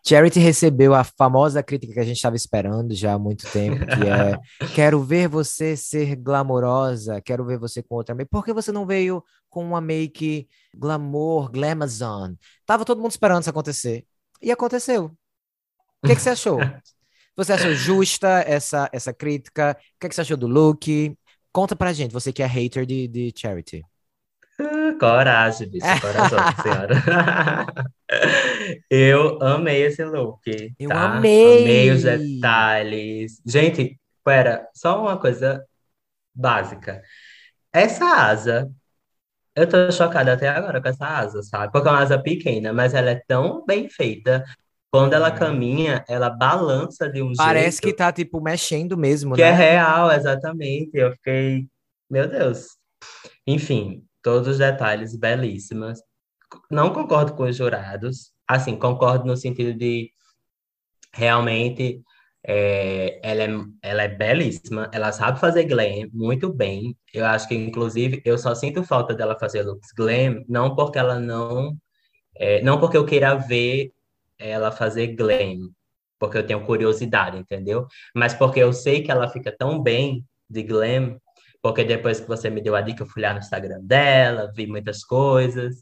Charity recebeu a famosa crítica que a gente estava esperando já há muito tempo, que é (laughs) quero ver você ser glamourosa, quero ver você com outra make. Por que você não veio com uma make glamour, glamazon? Tava todo mundo esperando isso acontecer. E aconteceu. O que, que você achou? (laughs) Você achou justa essa, essa crítica? O que, é que você achou do look? Conta pra gente, você que é hater de, de Charity. Coragem, bicho, coração, (laughs) senhora. Eu amei esse look. Eu tá? amei. Amei os detalhes. Gente, pera, só uma coisa básica. Essa asa, eu tô chocada até agora com essa asa, sabe? Porque é uma asa pequena, mas ela é tão bem feita. Quando ela caminha, ela balança de um Parece jeito que tá, tipo, mexendo mesmo, que né? é real, exatamente. Eu fiquei, meu Deus. Enfim, todos os detalhes belíssimos. Não concordo com os jurados. Assim, concordo no sentido de realmente é, ela, é, ela é belíssima, ela sabe fazer glam muito bem. Eu acho que, inclusive, eu só sinto falta dela fazer looks glam, não porque ela não. é, não porque eu queira ver ela fazer glam, porque eu tenho curiosidade, entendeu? Mas porque eu sei que ela fica tão bem de glam, porque depois que você me deu a dica, eu fui lá no Instagram dela, vi muitas coisas.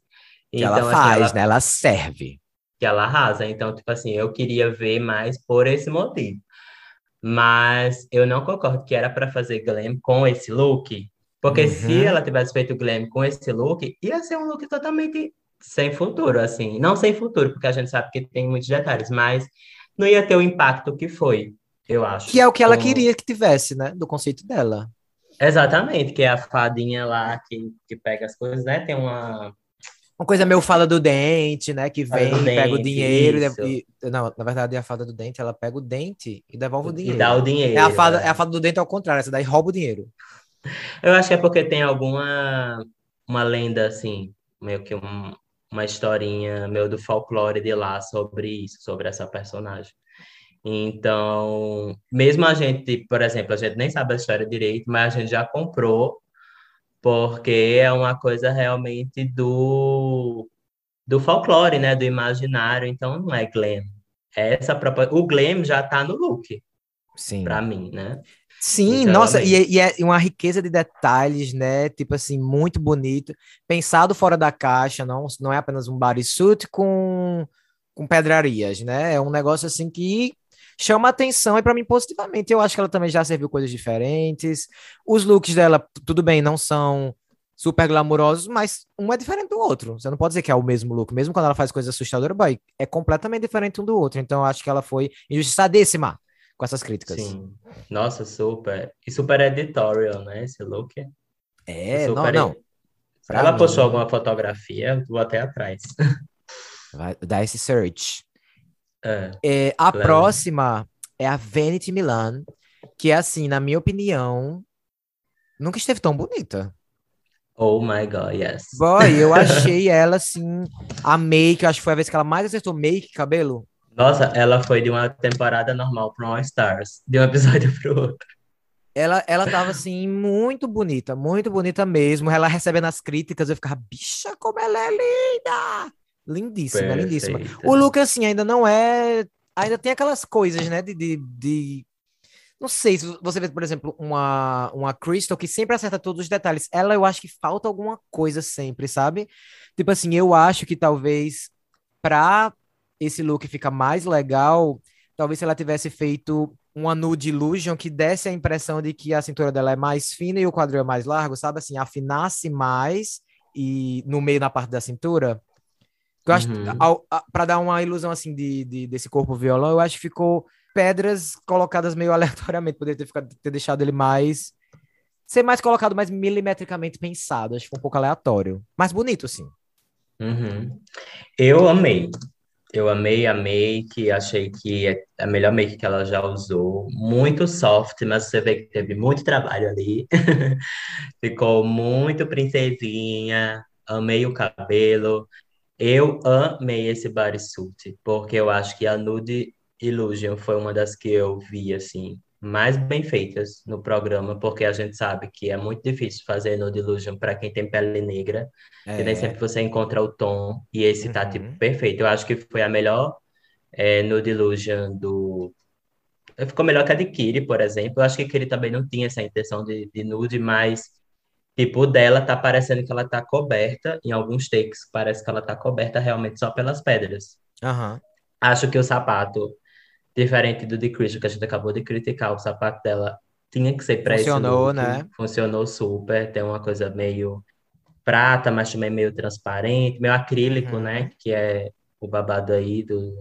Que ela Então, assim, faz, ela- né? Ela serve. que ela arrasa. Então, tipo assim, eu queria ver mais por esse motivo. Mas eu não concordo que era para fazer glam com esse look, porque se Uhum. ela tivesse feito glam com esse look, ia ser um look totalmente sem futuro, assim. Não sem futuro, porque a gente sabe que tem muitos detalhes, mas não ia ter o impacto que foi, eu acho. Que é o que ela com- queria que tivesse, né? Do conceito dela. Exatamente, que é a fadinha lá que, que pega as coisas, né? Tem uma. Uma coisa meio fada do dente, né? Que vem, do pega o dente, dinheiro e, e- Não, na verdade, a fada do dente, ela pega o dente e devolve o E dinheiro. dá o dinheiro. É a fada, né? é a fada do dente ao contrário, essa daí rouba o dinheiro. Eu acho que é porque tem alguma uma lenda assim, meio que um- uma historinha meio do folclore de lá sobre isso, sobre essa personagem. Então, mesmo a gente, por exemplo, a gente nem sabe a história direito, mas a gente já comprou porque é uma coisa realmente do do folclore, né, do imaginário, então não é glam. É essa própria, o glam já tá no look Sim. para mim, né? Sim, Então, nossa, amei. e, é- e é uma riqueza de detalhes, né? Tipo assim, muito bonito. Pensado fora da caixa, não, não é apenas um bodysuit com, com pedrarias, né? É um negócio assim que chama atenção e para mim positivamente. Eu acho que ela também já serviu coisas diferentes. Os looks dela, tudo bem, não são super glamurosos, mas um é diferente do outro. Você não pode dizer que é o mesmo look, mesmo quando ela faz coisas assustadoras, boy, é completamente diferente um do outro. Então eu acho que ela foi injustiçadíssima com essas críticas. Sim. Nossa, super. E super editorial, né, esse look. É, não, Super- não. Se Pra ela mim- postou alguma fotografia, vou até atrás. (laughs) Vai dar esse search. É. É, a Claro. próxima é a Vanity Milan, que é assim, na minha opinião, nunca esteve tão bonita. Oh my God, yes. Boy, eu (laughs) achei ela assim, a make, eu acho que foi a vez que ela mais acertou make cabelo. Nossa, ela foi de uma temporada normal para um All Stars, de um episódio pro outro. Ela, ela tava assim, muito bonita, muito bonita mesmo. Ela recebendo as críticas, eu ficava, bicha, como ela é linda! Lindíssima, lindíssima. Perfeita. O look, assim, ainda não é. Ainda tem aquelas coisas, né? De, de, de- Não sei, se você vê, por exemplo, uma, uma Crystal que sempre acerta todos os detalhes. Ela, eu acho que falta alguma coisa sempre, sabe? Tipo assim, eu acho que talvez pra esse look ficar mais legal, talvez se ela tivesse feito uma nude illusion que desse a impressão de que a cintura dela é mais fina e o quadril é mais largo, sabe? Assim, afinasse mais e no meio, na parte da cintura. Eu acho, Uhum. ao- a- pra dar uma ilusão assim de, de- desse corpo violão, eu acho que ficou pedras colocadas meio (laughs) aleatoriamente. Poderia ter, ficado, ter deixado ele mais. Ser mais colocado, mais milimetricamente pensado. Acho que foi um pouco aleatório. Mas bonito, sim. Uhum. Eu amei. Eu amei a make, achei que é a melhor make que ela já usou. Muito soft, mas você vê que teve muito trabalho ali. (laughs) Ficou muito princesinha. Amei o cabelo. Eu amei esse bodysuit, porque eu acho que a Nude Illusion foi uma das que eu vi, assim, mais bem feitas no programa, porque a gente sabe que é muito difícil fazer Nude Illusion para quem tem pele negra. E nem É. sempre você encontra o tom, e esse tá, Uhum. tipo, perfeito. Eu acho que foi a melhor é, Nude Illusion do... Ficou melhor que a de Kiri, por exemplo. Eu acho que Kiri também não tinha essa intenção de, de nude, mas, tipo, dela tá parecendo que ela tá coberta, em alguns takes, parece que ela tá coberta realmente só pelas pedras. Aham. Acho que o sapato Diferente do de Christian, que a gente acabou de criticar, o sapato dela tinha que ser esse Funcionou, né? Funcionou super. Tem uma coisa meio prata, mas também meio transparente, meio acrílico, Uhum. né? Que é o babado aí do,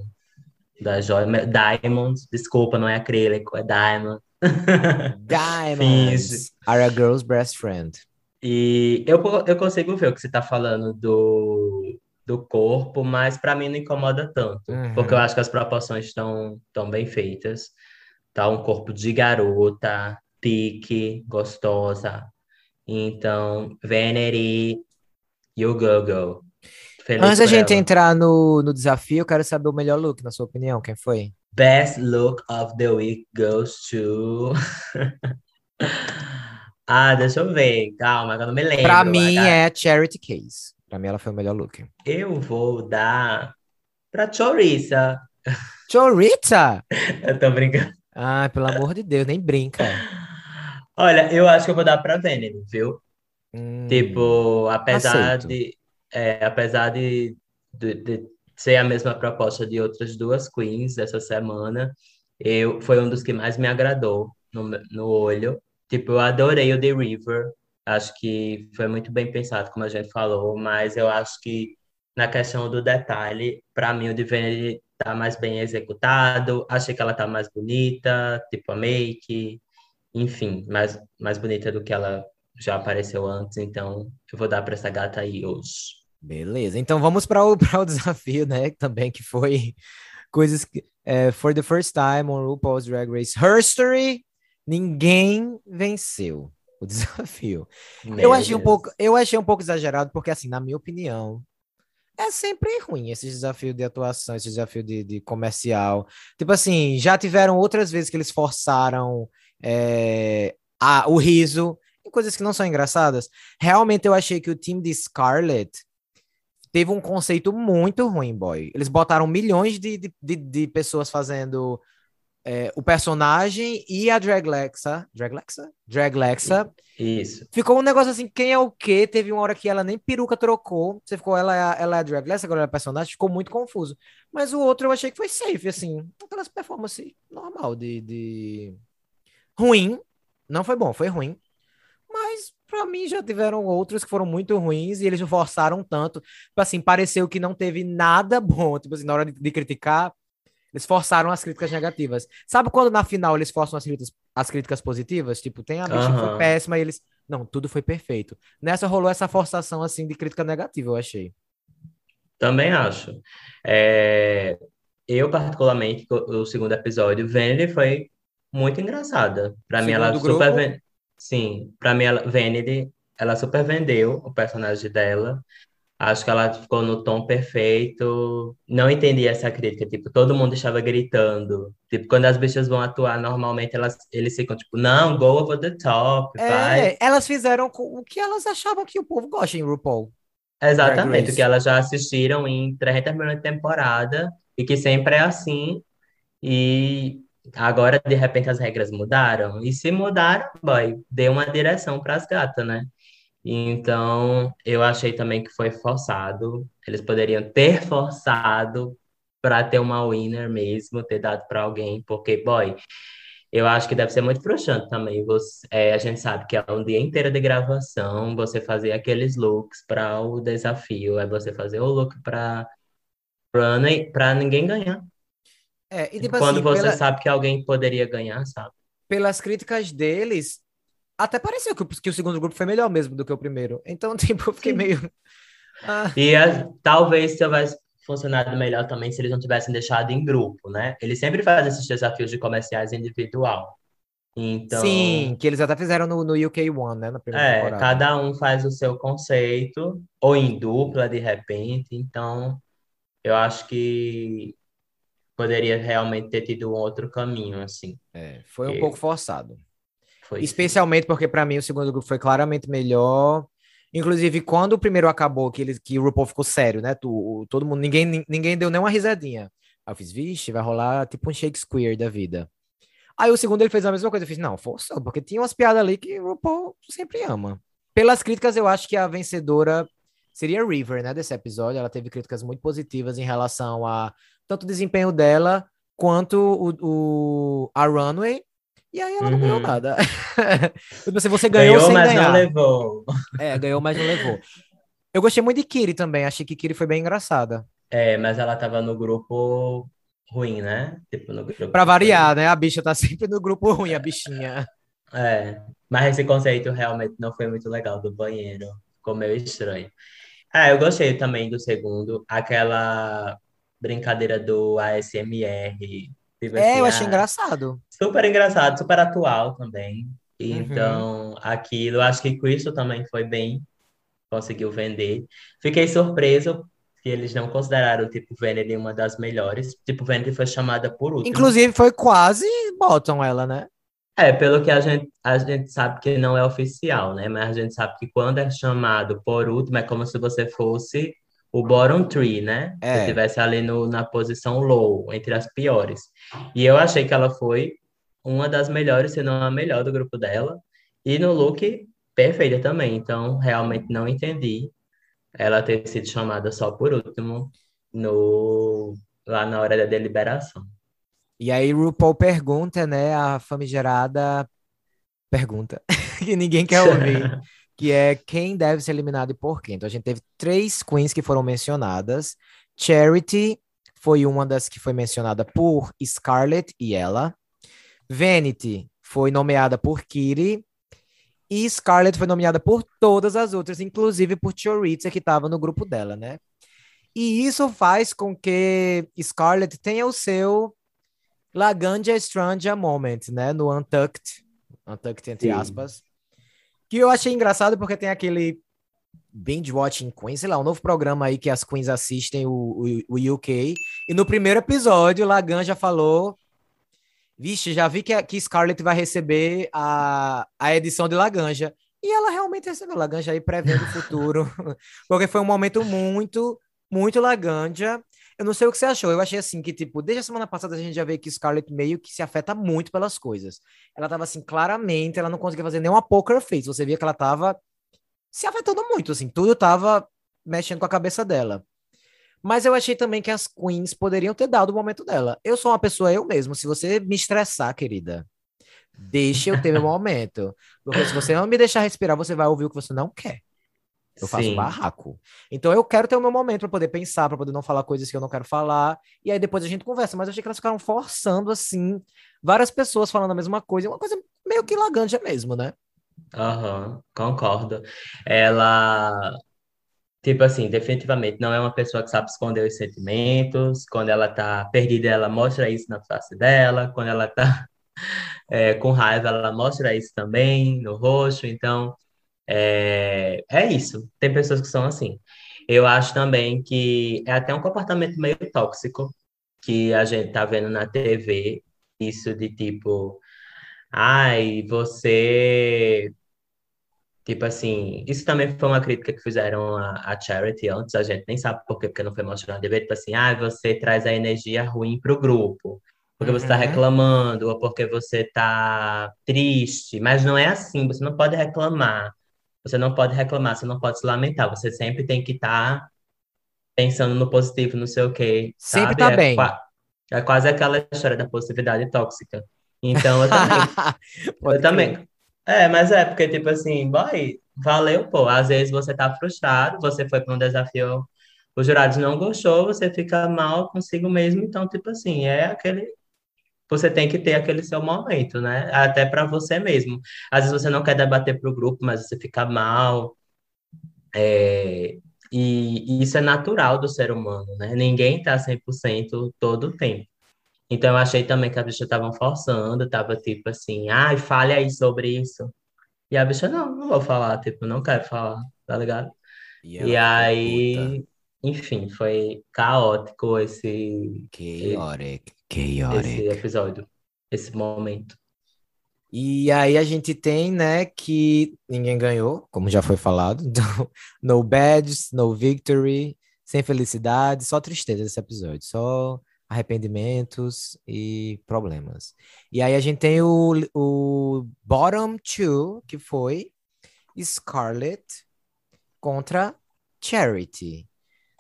da joia. Diamonds, desculpa, não é acrílico, é diamond. (laughs) Diamonds are a girl's best friend. E eu, eu consigo ver o que você está falando do, do corpo, mas para mim não incomoda tanto, Uhum. porque eu acho que as proporções estão tão bem feitas. Tá um corpo de garota, pique, gostosa. Então, Vanity, you go, go. Feliz Antes da gente ela. entrar no, no desafio, eu quero saber o melhor look, na sua opinião. Quem foi? Best look of the week goes to. (laughs) ah, deixa eu ver. Calma, que eu não me lembro. Pra mim é Charity Case. Pra mim ela foi o melhor look. Eu vou dar pra Choriça. Chorita! (laughs) Eu tô brincando. Ai, pelo amor de Deus, nem brinca. Olha, eu acho que eu vou dar pra Vanity, viu? Hum, Tipo, apesar aceito. de, é, apesar de, de, de ser a mesma proposta de outras duas queens dessa semana, eu, foi um dos que mais me agradou no, no olho. Tipo, eu adorei o The River. Acho que foi muito bem pensado, como a gente falou, mas eu acho que na questão do detalhe, para mim o The Vanity tá mais bem executado. Achei que ela tá mais bonita, tipo a make, enfim, mais, mais bonita do que ela já apareceu antes, então eu vou dar para essa gata aí hoje. Beleza, então vamos para o, (laughs) pra o desafio, né? Também que foi coisas que. é, for the first time on RuPaul's Drag Race History, ninguém venceu o (laughs) desafio. Eu Meu achei um Deus. pouco, eu achei um pouco exagerado, porque assim, na minha opinião, é sempre ruim esse desafio de atuação, esse desafio de, de comercial. Tipo assim, já tiveram outras vezes que eles forçaram é, a- o riso em coisas que não são engraçadas. Realmente eu achei que o time de Scarlett teve um conceito muito ruim, boy. Eles botaram milhões de, de, de pessoas fazendo é, o personagem e a Draglexa. Draglexa? Draglexa. Isso. Ficou um negócio assim, quem é o quê? Teve uma hora que ela nem peruca trocou. Você ficou, ela é, a- ela é a Dragless, agora ela é a personagem, ficou muito confuso. Mas o outro eu achei que foi safe, assim. Aquelas performances normal de, de... Ruim. Não foi bom, foi ruim. Mas pra mim já tiveram outros que foram muito ruins e eles forçaram tanto. Tipo assim, pareceu que não teve nada bom. Tipo assim, na hora de, de criticar, eles forçaram as críticas negativas. Sabe quando na final eles forçam as críticas, as críticas positivas? Tipo, tem a bicha que foi péssima e eles. Não, tudo foi perfeito. Nessa rolou essa forçação assim de crítica negativa, eu achei. Também acho. É, Eu, particularmente, o segundo episódio, Vanity foi muito engraçada. Pra mim, ela super. grupo? Sim, pra mim, ela... Vanity, ela super vendeu o personagem dela. Acho que ela ficou no tom perfeito. Não entendi essa crítica. Tipo, todo mundo estava gritando. Tipo, quando as bichas vão atuar, normalmente elas, eles ficam tipo, não, go over the top, vai. É, elas fizeram o que elas achavam que o povo gosta em RuPaul. Exatamente, o que elas já assistiram em 300 milhões de temporada e que sempre é assim. E agora, de repente, as regras mudaram. E se mudaram, boy, deu uma direção para as gatas, né? Então, eu achei também que foi forçado. Eles poderiam ter forçado para ter uma winner mesmo, ter dado para alguém, porque, boy, eu acho que deve ser muito frustrante também. Você, é, a gente sabe que é um dia inteiro de gravação, você fazer aqueles looks para o desafio, é você fazer o look para para ninguém ganhar. É, e tipo Quando assim, você pela- sabe que alguém poderia ganhar, sabe? pelas críticas deles, até pareceu que, o- que o segundo grupo foi melhor mesmo do que o primeiro. Então, (laughs) tipo, eu fiquei Sim. meio. Ah, E a- talvez tivesse funcionado melhor também se eles não tivessem deixado em grupo, né? Eles sempre fazem esses desafios de comerciais individual. Então, Sim, que eles até fizeram no, no UK One, né? Na primeira É, temporada. cada um faz o seu conceito, ou em dupla de repente, então eu acho que poderia realmente ter tido um outro caminho, assim. É, foi um E- pouco forçado. Foi. Especialmente porque, pra mim, o segundo grupo foi claramente melhor. Inclusive, quando o primeiro acabou, que, eles, que o RuPaul ficou sério, né? Tu, todo mundo, ninguém, ninguém deu nem uma risadinha. Aí eu fiz, vixe, vai rolar tipo um Shakespeare da vida. Aí o segundo ele fez a mesma coisa. Eu fiz, não, forçou, porque tinha umas piadas ali que o RuPaul sempre ama. Pelas críticas, eu acho que a vencedora seria River, né? Desse episódio. Ela teve críticas muito positivas em relação a tanto o desempenho dela quanto o, o a Runway. E aí ela não ganhou Uhum. nada. (laughs) Tipo assim, você ganhou, Ganhou, sem mas ganhar. não levou. É, ganhou, mas não levou. Eu gostei muito de Kiri também. Achei que Kiri foi bem engraçada. É, mas ela tava no grupo ruim, né? Tipo, no grupo Pra variar, né? A bicha tá (laughs) sempre no grupo ruim, a bichinha. É, mas esse conceito realmente não foi muito legal do banheiro. Ficou meio estranho. Ah, eu gostei também do segundo. Aquela brincadeira do ASMR. Tipo É, assim, eu achei ah, engraçado. Super engraçado, super atual também. Uhum. Então, aquilo, acho que Crystal também foi bem, conseguiu vender. Fiquei surpreso que eles não consideraram, tipo, Vanity uma das melhores. Tipo, Vanity foi chamada por último. Inclusive, foi quase botam ela, né? É, pelo que a gente, a gente sabe que não é oficial, né? Mas a gente sabe que quando é chamado por último, é como se você fosse o bottom three, né? É. Você estivesse ali no, na posição low, entre as piores. E eu achei que ela foi uma das melhores, se não a melhor do grupo dela. E no look, perfeita também. Então, realmente não entendi ela ter sido chamada só por último no, lá na hora da deliberação. E aí, RuPaul pergunta, né? A famigerada pergunta (laughs) que ninguém quer ouvir, (laughs) que é quem deve ser eliminado e por quê. Então, a gente teve três queens que foram mencionadas. Charity foi uma das que foi mencionada por Scarlett e ela. Vanity foi nomeada por Kitty. E Scarlett foi nomeada por todas as outras, inclusive por Choriza, que estava no grupo dela, né? E isso faz com que Scarlett tenha o seu Laganja Strange Moment, né? No Untucked, Untucked entre Sim. aspas. Que eu achei engraçado porque tem aquele Binge Watching Queens, sei lá, um novo programa aí que as queens assistem o, o, o UK. E no primeiro episódio, Laganja falou: Vixe, já vi que, que Scarlett vai receber a, a edição de Laganja. E ela realmente recebeu Laganja aí prevendo o futuro. (laughs) porque foi um momento muito, muito Laganja. Eu não sei o que você achou. Eu achei assim que, tipo, desde a semana passada a gente já vê que Scarlett meio que se afeta muito pelas coisas. Ela tava assim, claramente, ela não conseguia fazer nenhuma poker face. Você via que ela tava se afetando muito, assim, tudo tava mexendo com a cabeça dela. Mas eu achei também que as queens poderiam ter dado o momento dela. Eu sou uma pessoa eu mesmo. Se você me estressar, querida, deixe eu ter meu momento. Porque se você não me deixar respirar, você vai ouvir o que você não quer. Eu faço Sim. barraco. Então eu quero ter o meu momento para poder pensar, para poder não falar coisas que eu não quero falar. E aí depois a gente conversa. Mas eu achei que elas ficaram forçando, assim, várias pessoas falando a mesma coisa. Uma coisa meio que laganja mesmo, né? Aham, concordo. Ela, tipo assim, definitivamente não é uma pessoa que sabe esconder os sentimentos. Quando ela tá perdida, ela mostra isso na face dela. Quando ela tá é, (laughs) com raiva, ela mostra isso também no rosto. Então, é, é isso. Tem pessoas que são assim. Eu acho também que é até um comportamento meio tóxico que a gente tá vendo na TV. Isso de tipo, ai, você. Tipo assim, isso também foi uma crítica que fizeram a, a Charity antes, a gente nem sabe por quê, porque não foi mostrado na TV, tipo assim, ah, você traz a energia ruim pro grupo, porque você tá Uhum. reclamando, ou porque você tá triste, mas não é assim, você não pode reclamar, você não pode reclamar, você não pode se lamentar, você sempre tem que estar pensando no positivo, não sei o quê, Sempre sabe? tá É bem. qua- é quase aquela história da positividade tóxica. Então, eu também (laughs) eu também. É, mas é porque, tipo assim, boy, valeu, pô. Às vezes você tá frustrado, você foi para um desafio, os jurados não gostou, você fica mal consigo mesmo. Então, tipo assim, é aquele. Você tem que ter aquele seu momento, né? Até para você mesmo. Às vezes você não quer debater pro grupo, mas você fica mal. É, E, e isso é natural do ser humano, né? Ninguém tá 100% todo o tempo. Então, eu achei também que as bichas estavam forçando, tava tipo assim, ai, fale aí sobre isso. E a bicha, não, não vou falar, tipo, não quero falar, tá ligado? E E ficou puta. aí, enfim, foi caótico esse, Chaotic, esse chaotic. episódio, esse momento. E aí a gente tem, né, que ninguém ganhou, como já foi falado. (laughs) Então, no badges, no victory, sem felicidade, só tristeza desse episódio, só arrependimentos e problemas. E aí a gente tem o, o bottom two, que foi Scarlett contra Charity.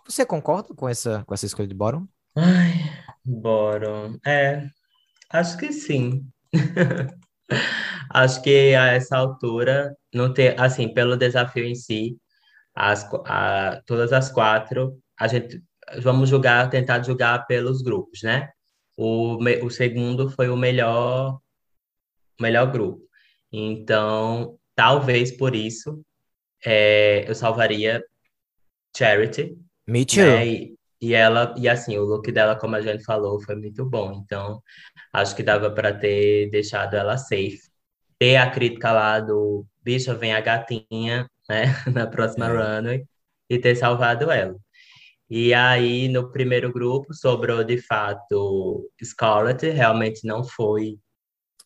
Você concorda com essa, com essa escolha de bottom? Ai, Bora. É, acho que sim. (laughs) Acho que a essa altura, não ter, assim, pelo desafio em si, as, a, todas as quatro, a gente vamos julgar, tentar julgar pelos grupos, né? O, o segundo foi o melhor, melhor grupo. Então, talvez por isso, é, eu salvaria Charity. Me too. Né? E, e ela, e assim, o look dela, como a gente falou, foi muito bom. Então, acho que dava para ter deixado ela safe. Ter a crítica lá do bicha, vem a gatinha, né, (laughs) na próxima é. runway, e ter salvado ela. E aí, no primeiro grupo, sobrou de fato Scarlett, realmente não foi.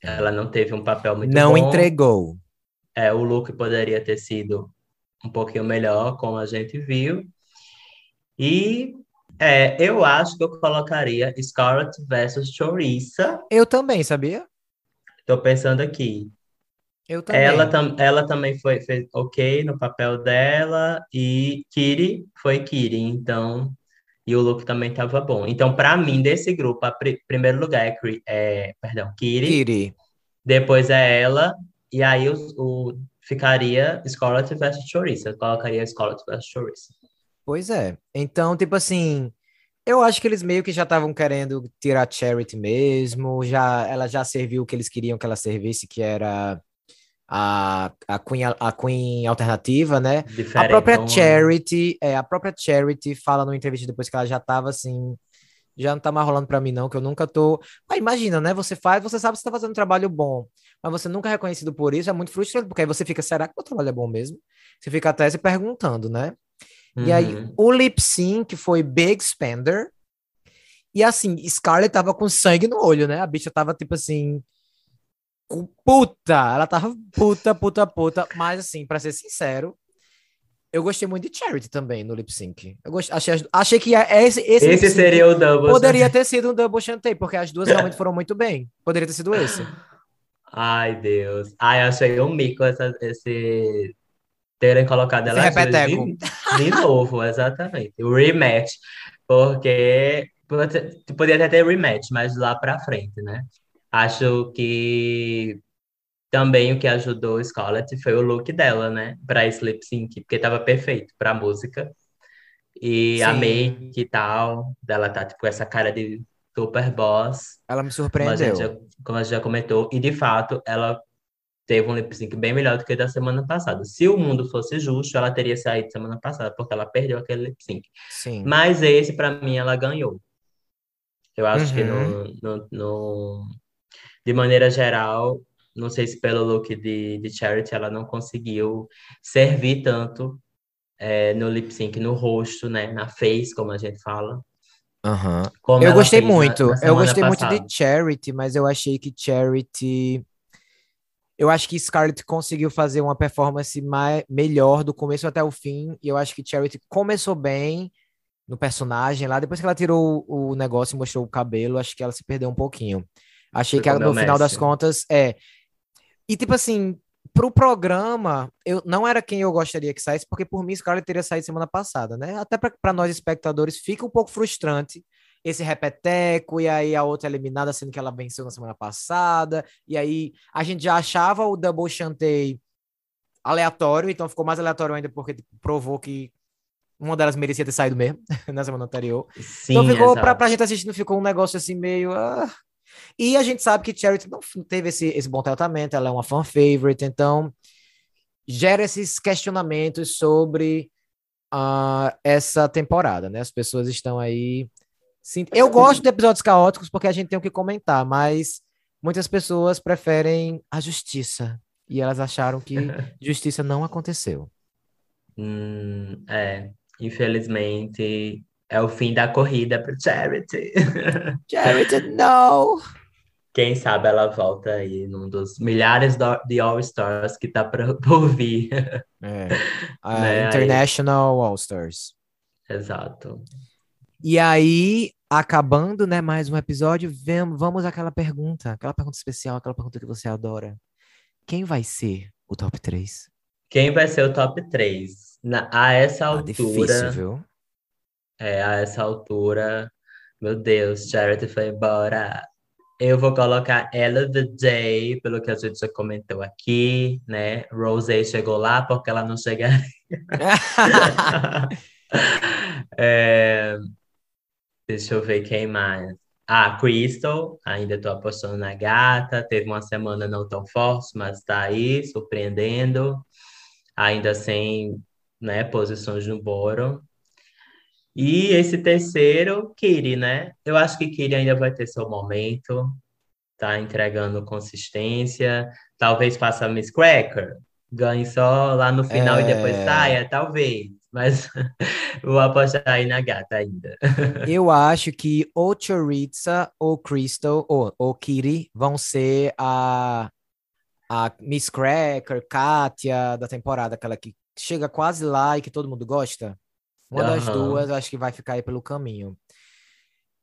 Ela não teve um papel muito não bom. Não entregou. É, o look poderia ter sido um pouquinho melhor, como a gente viu. E é, eu acho que eu colocaria Scarlett versus Choriça. Eu também, sabia? Tô pensando aqui. Eu também. Ela, tam, ela também foi fez ok no papel dela e Kiri foi Kiri, então e o look também tava bom. Então, para mim, desse grupo, a pr primeiro lugar é, é, perdão, Kiri. Kiri. Depois é ela e aí o, o ficaria Scarlett versus Choriça. Eu colocaria Scarlett versus Choriça. Pois é. Então, tipo assim, eu acho que eles meio que já estavam querendo tirar Charity mesmo, já ela já serviu o que eles queriam que ela servisse, que era a, a, Queen, a Queen alternativa, né? A própria Charity, é, a própria Charity fala no entrevista depois que ela já tava assim, já não tá mais rolando para mim não, que eu nunca tô... Mas imagina, né? Você faz, você sabe que você tá fazendo um trabalho bom, mas você nunca é reconhecido por isso, é muito frustrante, porque aí você fica, será que o trabalho é bom mesmo? Você fica até se perguntando, né? Uhum. E aí, uhum. o lip sync foi Big Spender. E assim, Scarlett tava com sangue no olho, né? A bicha tava tipo assim. Puta! Ela tava puta, puta, puta. Mas assim, pra ser sincero, eu gostei muito de Charity também no lip sync. Eu gostei, achei, achei que esse, esse, esse seria o double. Poderia ter sido um double chantei, porque as duas (laughs) realmente foram muito bem. Poderia ter sido esse. Ai, Deus. Ai, achei um mico essa, esse terem colocado ela de, de novo, exatamente. O rematch, porque poderia até ter rematch, mas lá para frente, né? Acho que também o que ajudou Scarlett foi o look dela, né? Para Sleep Sync, porque tava perfeito para música. E Sim. a make e tal, dela tá tipo essa cara de super boss. Ela me surpreendeu. Como a gente já, como a gente já comentou. E de fato, ela teve um lip sync bem melhor do que da semana passada. Se o mundo fosse justo, ela teria saído semana passada, porque ela perdeu aquele lip sync. Sim. Mas esse, para mim, ela ganhou. Eu acho uhum. que no, Uhum. no, no, de maneira geral, não sei se pelo look de, de Charity ela não conseguiu servir tanto é, no lip sync, no rosto, né? Na face, como a gente fala. Como Eu gostei fez na- muito. na Eu gostei muito passada. de Charity, mas eu achei que Charity. Eu acho que Scarlett conseguiu fazer uma performance mai... melhor do começo até o fim. E eu acho que Charity começou bem no personagem lá. Depois que ela tirou o negócio e mostrou o cabelo, acho que ela se perdeu um pouquinho. Achei Foi que ela, no é final das contas, é. E tipo assim, pro programa, eu não era quem eu gostaria que saísse, porque por mim Scarlett teria saído semana passada, né? Até para nós espectadores fica um pouco frustrante esse repeteco, e aí a outra eliminada, sendo que ela venceu na semana passada, e aí a gente já achava o Double Chantei aleatório, então ficou mais aleatório ainda porque tipo, provou que uma delas merecia ter saído mesmo (laughs) na semana anterior. Sim, então ficou, pra, pra gente assistindo, ficou um negócio assim meio. ah. E a gente sabe que Charity não teve esse, esse bom tratamento, ela é uma fan favorite, então gera esses questionamentos sobre ah, essa temporada, né? As pessoas estão aí. Sim, eu gosto de episódios caóticos porque a gente tem o que comentar, mas muitas pessoas preferem a justiça. E elas acharam que (laughs) justiça não aconteceu. Hum, é, infelizmente é o fim da corrida para Charity. (laughs) Charity, não! Quem sabe ela volta aí num dos milhares de All-Stars que tá pra- (laughs) por vir. É. A Né, International All-Stars. Exato. E aí, acabando, né, mais um episódio, vem- vamos àquela pergunta, aquela pergunta especial, aquela pergunta que você adora. Quem vai ser o top 3? Quem vai ser o top 3? Na, a essa Ah, altura, difícil, viu? é, a essa altura, Meu Deus, Charity foi embora. Eu vou colocar Ella the Day, pelo que a gente já comentou aqui, né? Rosé chegou lá porque ela não chegaria. (laughs) (laughs) é... Deixa eu ver quem mais. Ah, Crystal, ainda estou apostando na gata. Teve uma semana não tão forte, mas está aí, surpreendendo. Ainda sem né, posições no boro. E esse terceiro, Kiri, né? Eu acho que Kiri ainda vai ter seu momento, tá entregando consistência. Talvez faça Miss Cracker, ganhe só lá no final é... e depois é. saia, talvez. Mas (laughs) vou apostar aí na gata ainda. (laughs) Eu acho que ou Choriza, ou Crystal, ou, ou Kiri vão ser a, a Miss Cracker, Katia da temporada, aquela que chega quase lá e que todo mundo gosta. Uma uhum. das duas, acho que vai ficar aí pelo caminho.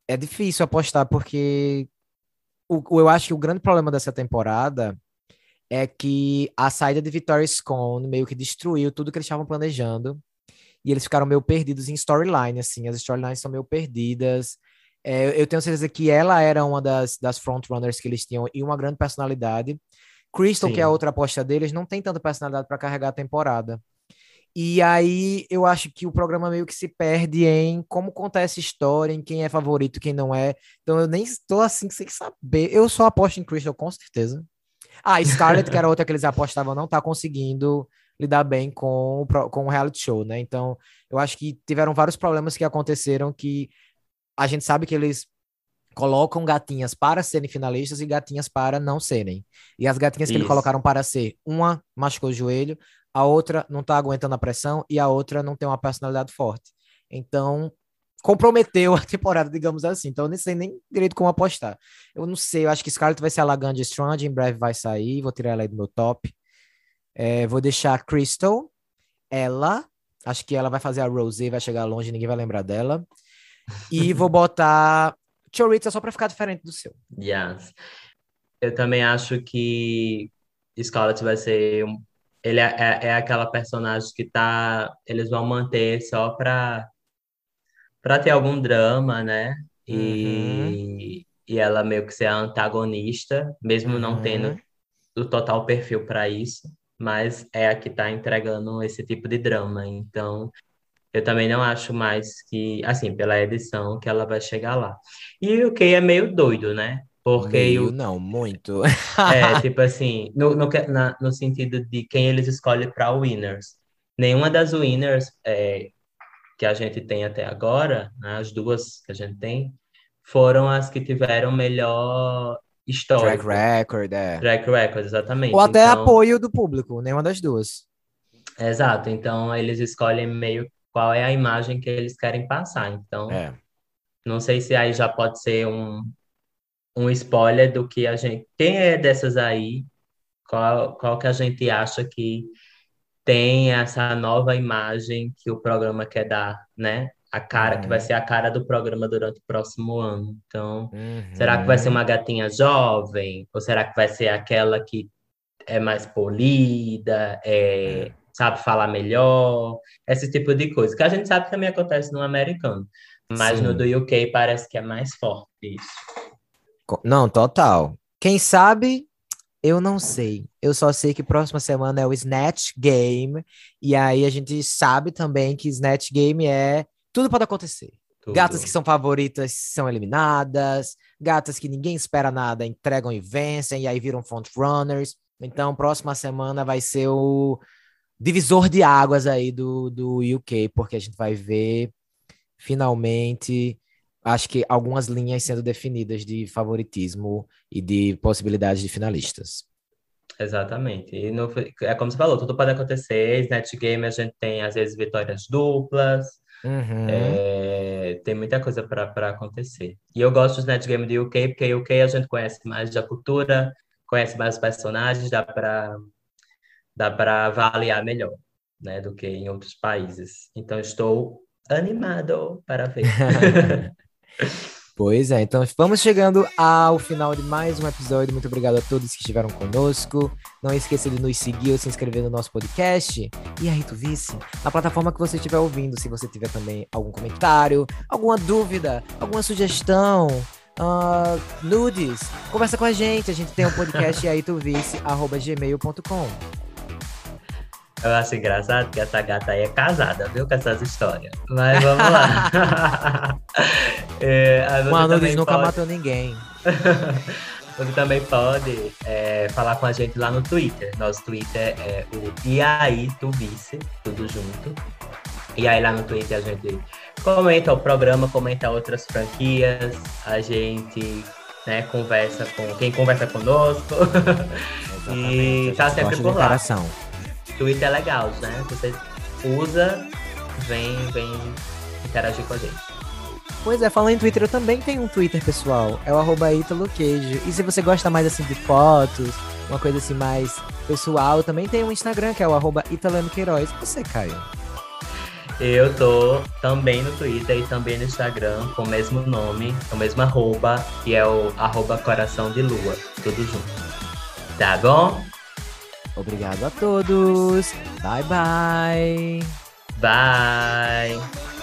É difícil apostar, porque o, eu acho que o grande problema dessa temporada é que a saída de Victoria Scone meio que destruiu tudo que eles estavam planejando. E eles ficaram meio perdidos em storyline, assim. As storylines são meio perdidas. É, eu tenho certeza que ela era uma das, das frontrunners que eles tinham e uma grande personalidade. Crystal, Sim. que é a outra aposta deles, não tem tanta personalidade para carregar a temporada. E aí eu acho que o programa meio que se perde em como contar essa história, em quem é favorito, quem não é. Então eu nem estou assim sem saber. Eu só aposto em Crystal, com certeza. Ah, Scarlett, que era outra que eles apostavam, não tá conseguindo lidar bem com, com o reality show, né? Então, eu acho que tiveram vários problemas que aconteceram que a gente sabe que eles colocam gatinhas para serem finalistas e gatinhas para não serem. E as gatinhas Isso. que eles colocaram para ser, uma machucou o joelho, a outra não tá aguentando a pressão e a outra não tem uma personalidade forte. Então, comprometeu a (laughs) temporada, digamos assim. Então, eu nem sei nem direito como apostar. Eu não sei, eu acho que Scarlett vai ser a Laganja Strong, em breve vai sair, vou tirar ela aí do meu top. É, vou deixar Crystal, ela, acho que ela vai fazer a Rosé, vai chegar longe, ninguém vai lembrar dela. E (laughs) vou botar Choriza só para ficar diferente do seu. Yes. Eu também acho que Scarlett vai ser um ele é, é, é, aquela personagem que tá, eles vão manter só para para ter algum drama, né? E, uhum. e ela meio que ser a antagonista, mesmo uhum. não tendo o total perfil para isso, mas é a que tá entregando esse tipo de drama. Então, eu também não acho mais que, assim, pela edição, que ela vai chegar lá. E o que é meio doido, né? Porque Meio, eu, não, muito. é, (laughs) tipo assim, no, no, na, no sentido de quem eles escolhem para winners. Nenhuma das winners é, que a gente tem até agora, né, as duas que a gente tem, foram as que tiveram melhor história. Track record, é. Track record, exatamente. Ou até então, apoio do público, nenhuma das duas. Exato, então eles escolhem meio qual é a imagem que eles querem passar. Então, é. não sei se aí já pode ser um, um spoiler do que a gente. Quem é dessas aí? Qual, qual que a gente acha que tem essa nova imagem que o programa quer dar, né? A cara, uhum. que vai uhum. ser a cara do programa durante o próximo ano. Então, uhum. será que vai ser uma gatinha jovem? Ou será que vai ser aquela que é mais polida, é, uhum. sabe falar melhor? Esse tipo de coisa. Que a gente sabe que também acontece no americano. Mas Sim. no do UK parece que é mais forte isso. Não, total. Quem sabe, eu não sei. Eu só sei que próxima semana é o Snatch Game. E aí a gente sabe também que Snatch Game é. Tudo pode acontecer. Tudo. Gatas que são favoritas são eliminadas. Gatas que ninguém espera nada entregam e vencem. E aí viram front runners. Então, próxima semana vai ser o divisor de águas aí do, do UK, porque a gente vai ver finalmente acho que algumas linhas sendo definidas de favoritismo e de possibilidades de finalistas. Exatamente. E no, é como você falou, tudo pode acontecer. Snatch Game a gente tem, às vezes, vitórias duplas. Uhum. É, tem muita coisa para acontecer. E eu gosto do Snatch Game do UK, porque o UK a gente conhece mais da cultura, conhece mais os personagens, dá para dá para avaliar melhor, né, do que em outros países. Então estou animado para ver. (laughs) (laughs) Pois é, então vamos chegando ao final de mais um episódio. Muito obrigado a todos que estiveram conosco. Não esqueça de nos seguir ou se inscrever no nosso podcast. E aí, tu vice? Na plataforma que você estiver ouvindo, se você tiver também algum comentário, alguma dúvida, alguma sugestão, uh, nudes, conversa com a gente. A gente tem um podcast (laughs) aí, tu vice, arroba gmail.com. Eu acho engraçado que essa gata aí é casada, viu, com essas histórias. Mas vamos lá. (laughs) é, Mano, eles nunca pode... matou ninguém. (laughs) você também pode é, falar com a gente lá no Twitter. Nosso Twitter é o IAI Tubice, tudo junto. E aí lá no Twitter a gente comenta o programa, comenta outras franquias, a gente né, conversa com quem conversa conosco. (laughs) e tá sempre por lá. Twitter é legal, né? Você usa, vem, vem interagir com a gente. Pois é, falando em Twitter, eu também tenho um Twitter, pessoal. É o arroba ItaloQueijo. E se você gosta mais assim de fotos, uma coisa assim mais pessoal, também tem um Instagram, que é o arroba Queiroz. Você, Caio? Eu tô também no Twitter e também no Instagram com o mesmo nome, com o mesmo arroba, que é o arroba coração de lua, tudo junto. Tá bom? Obrigado a todos. Bye bye. Bye.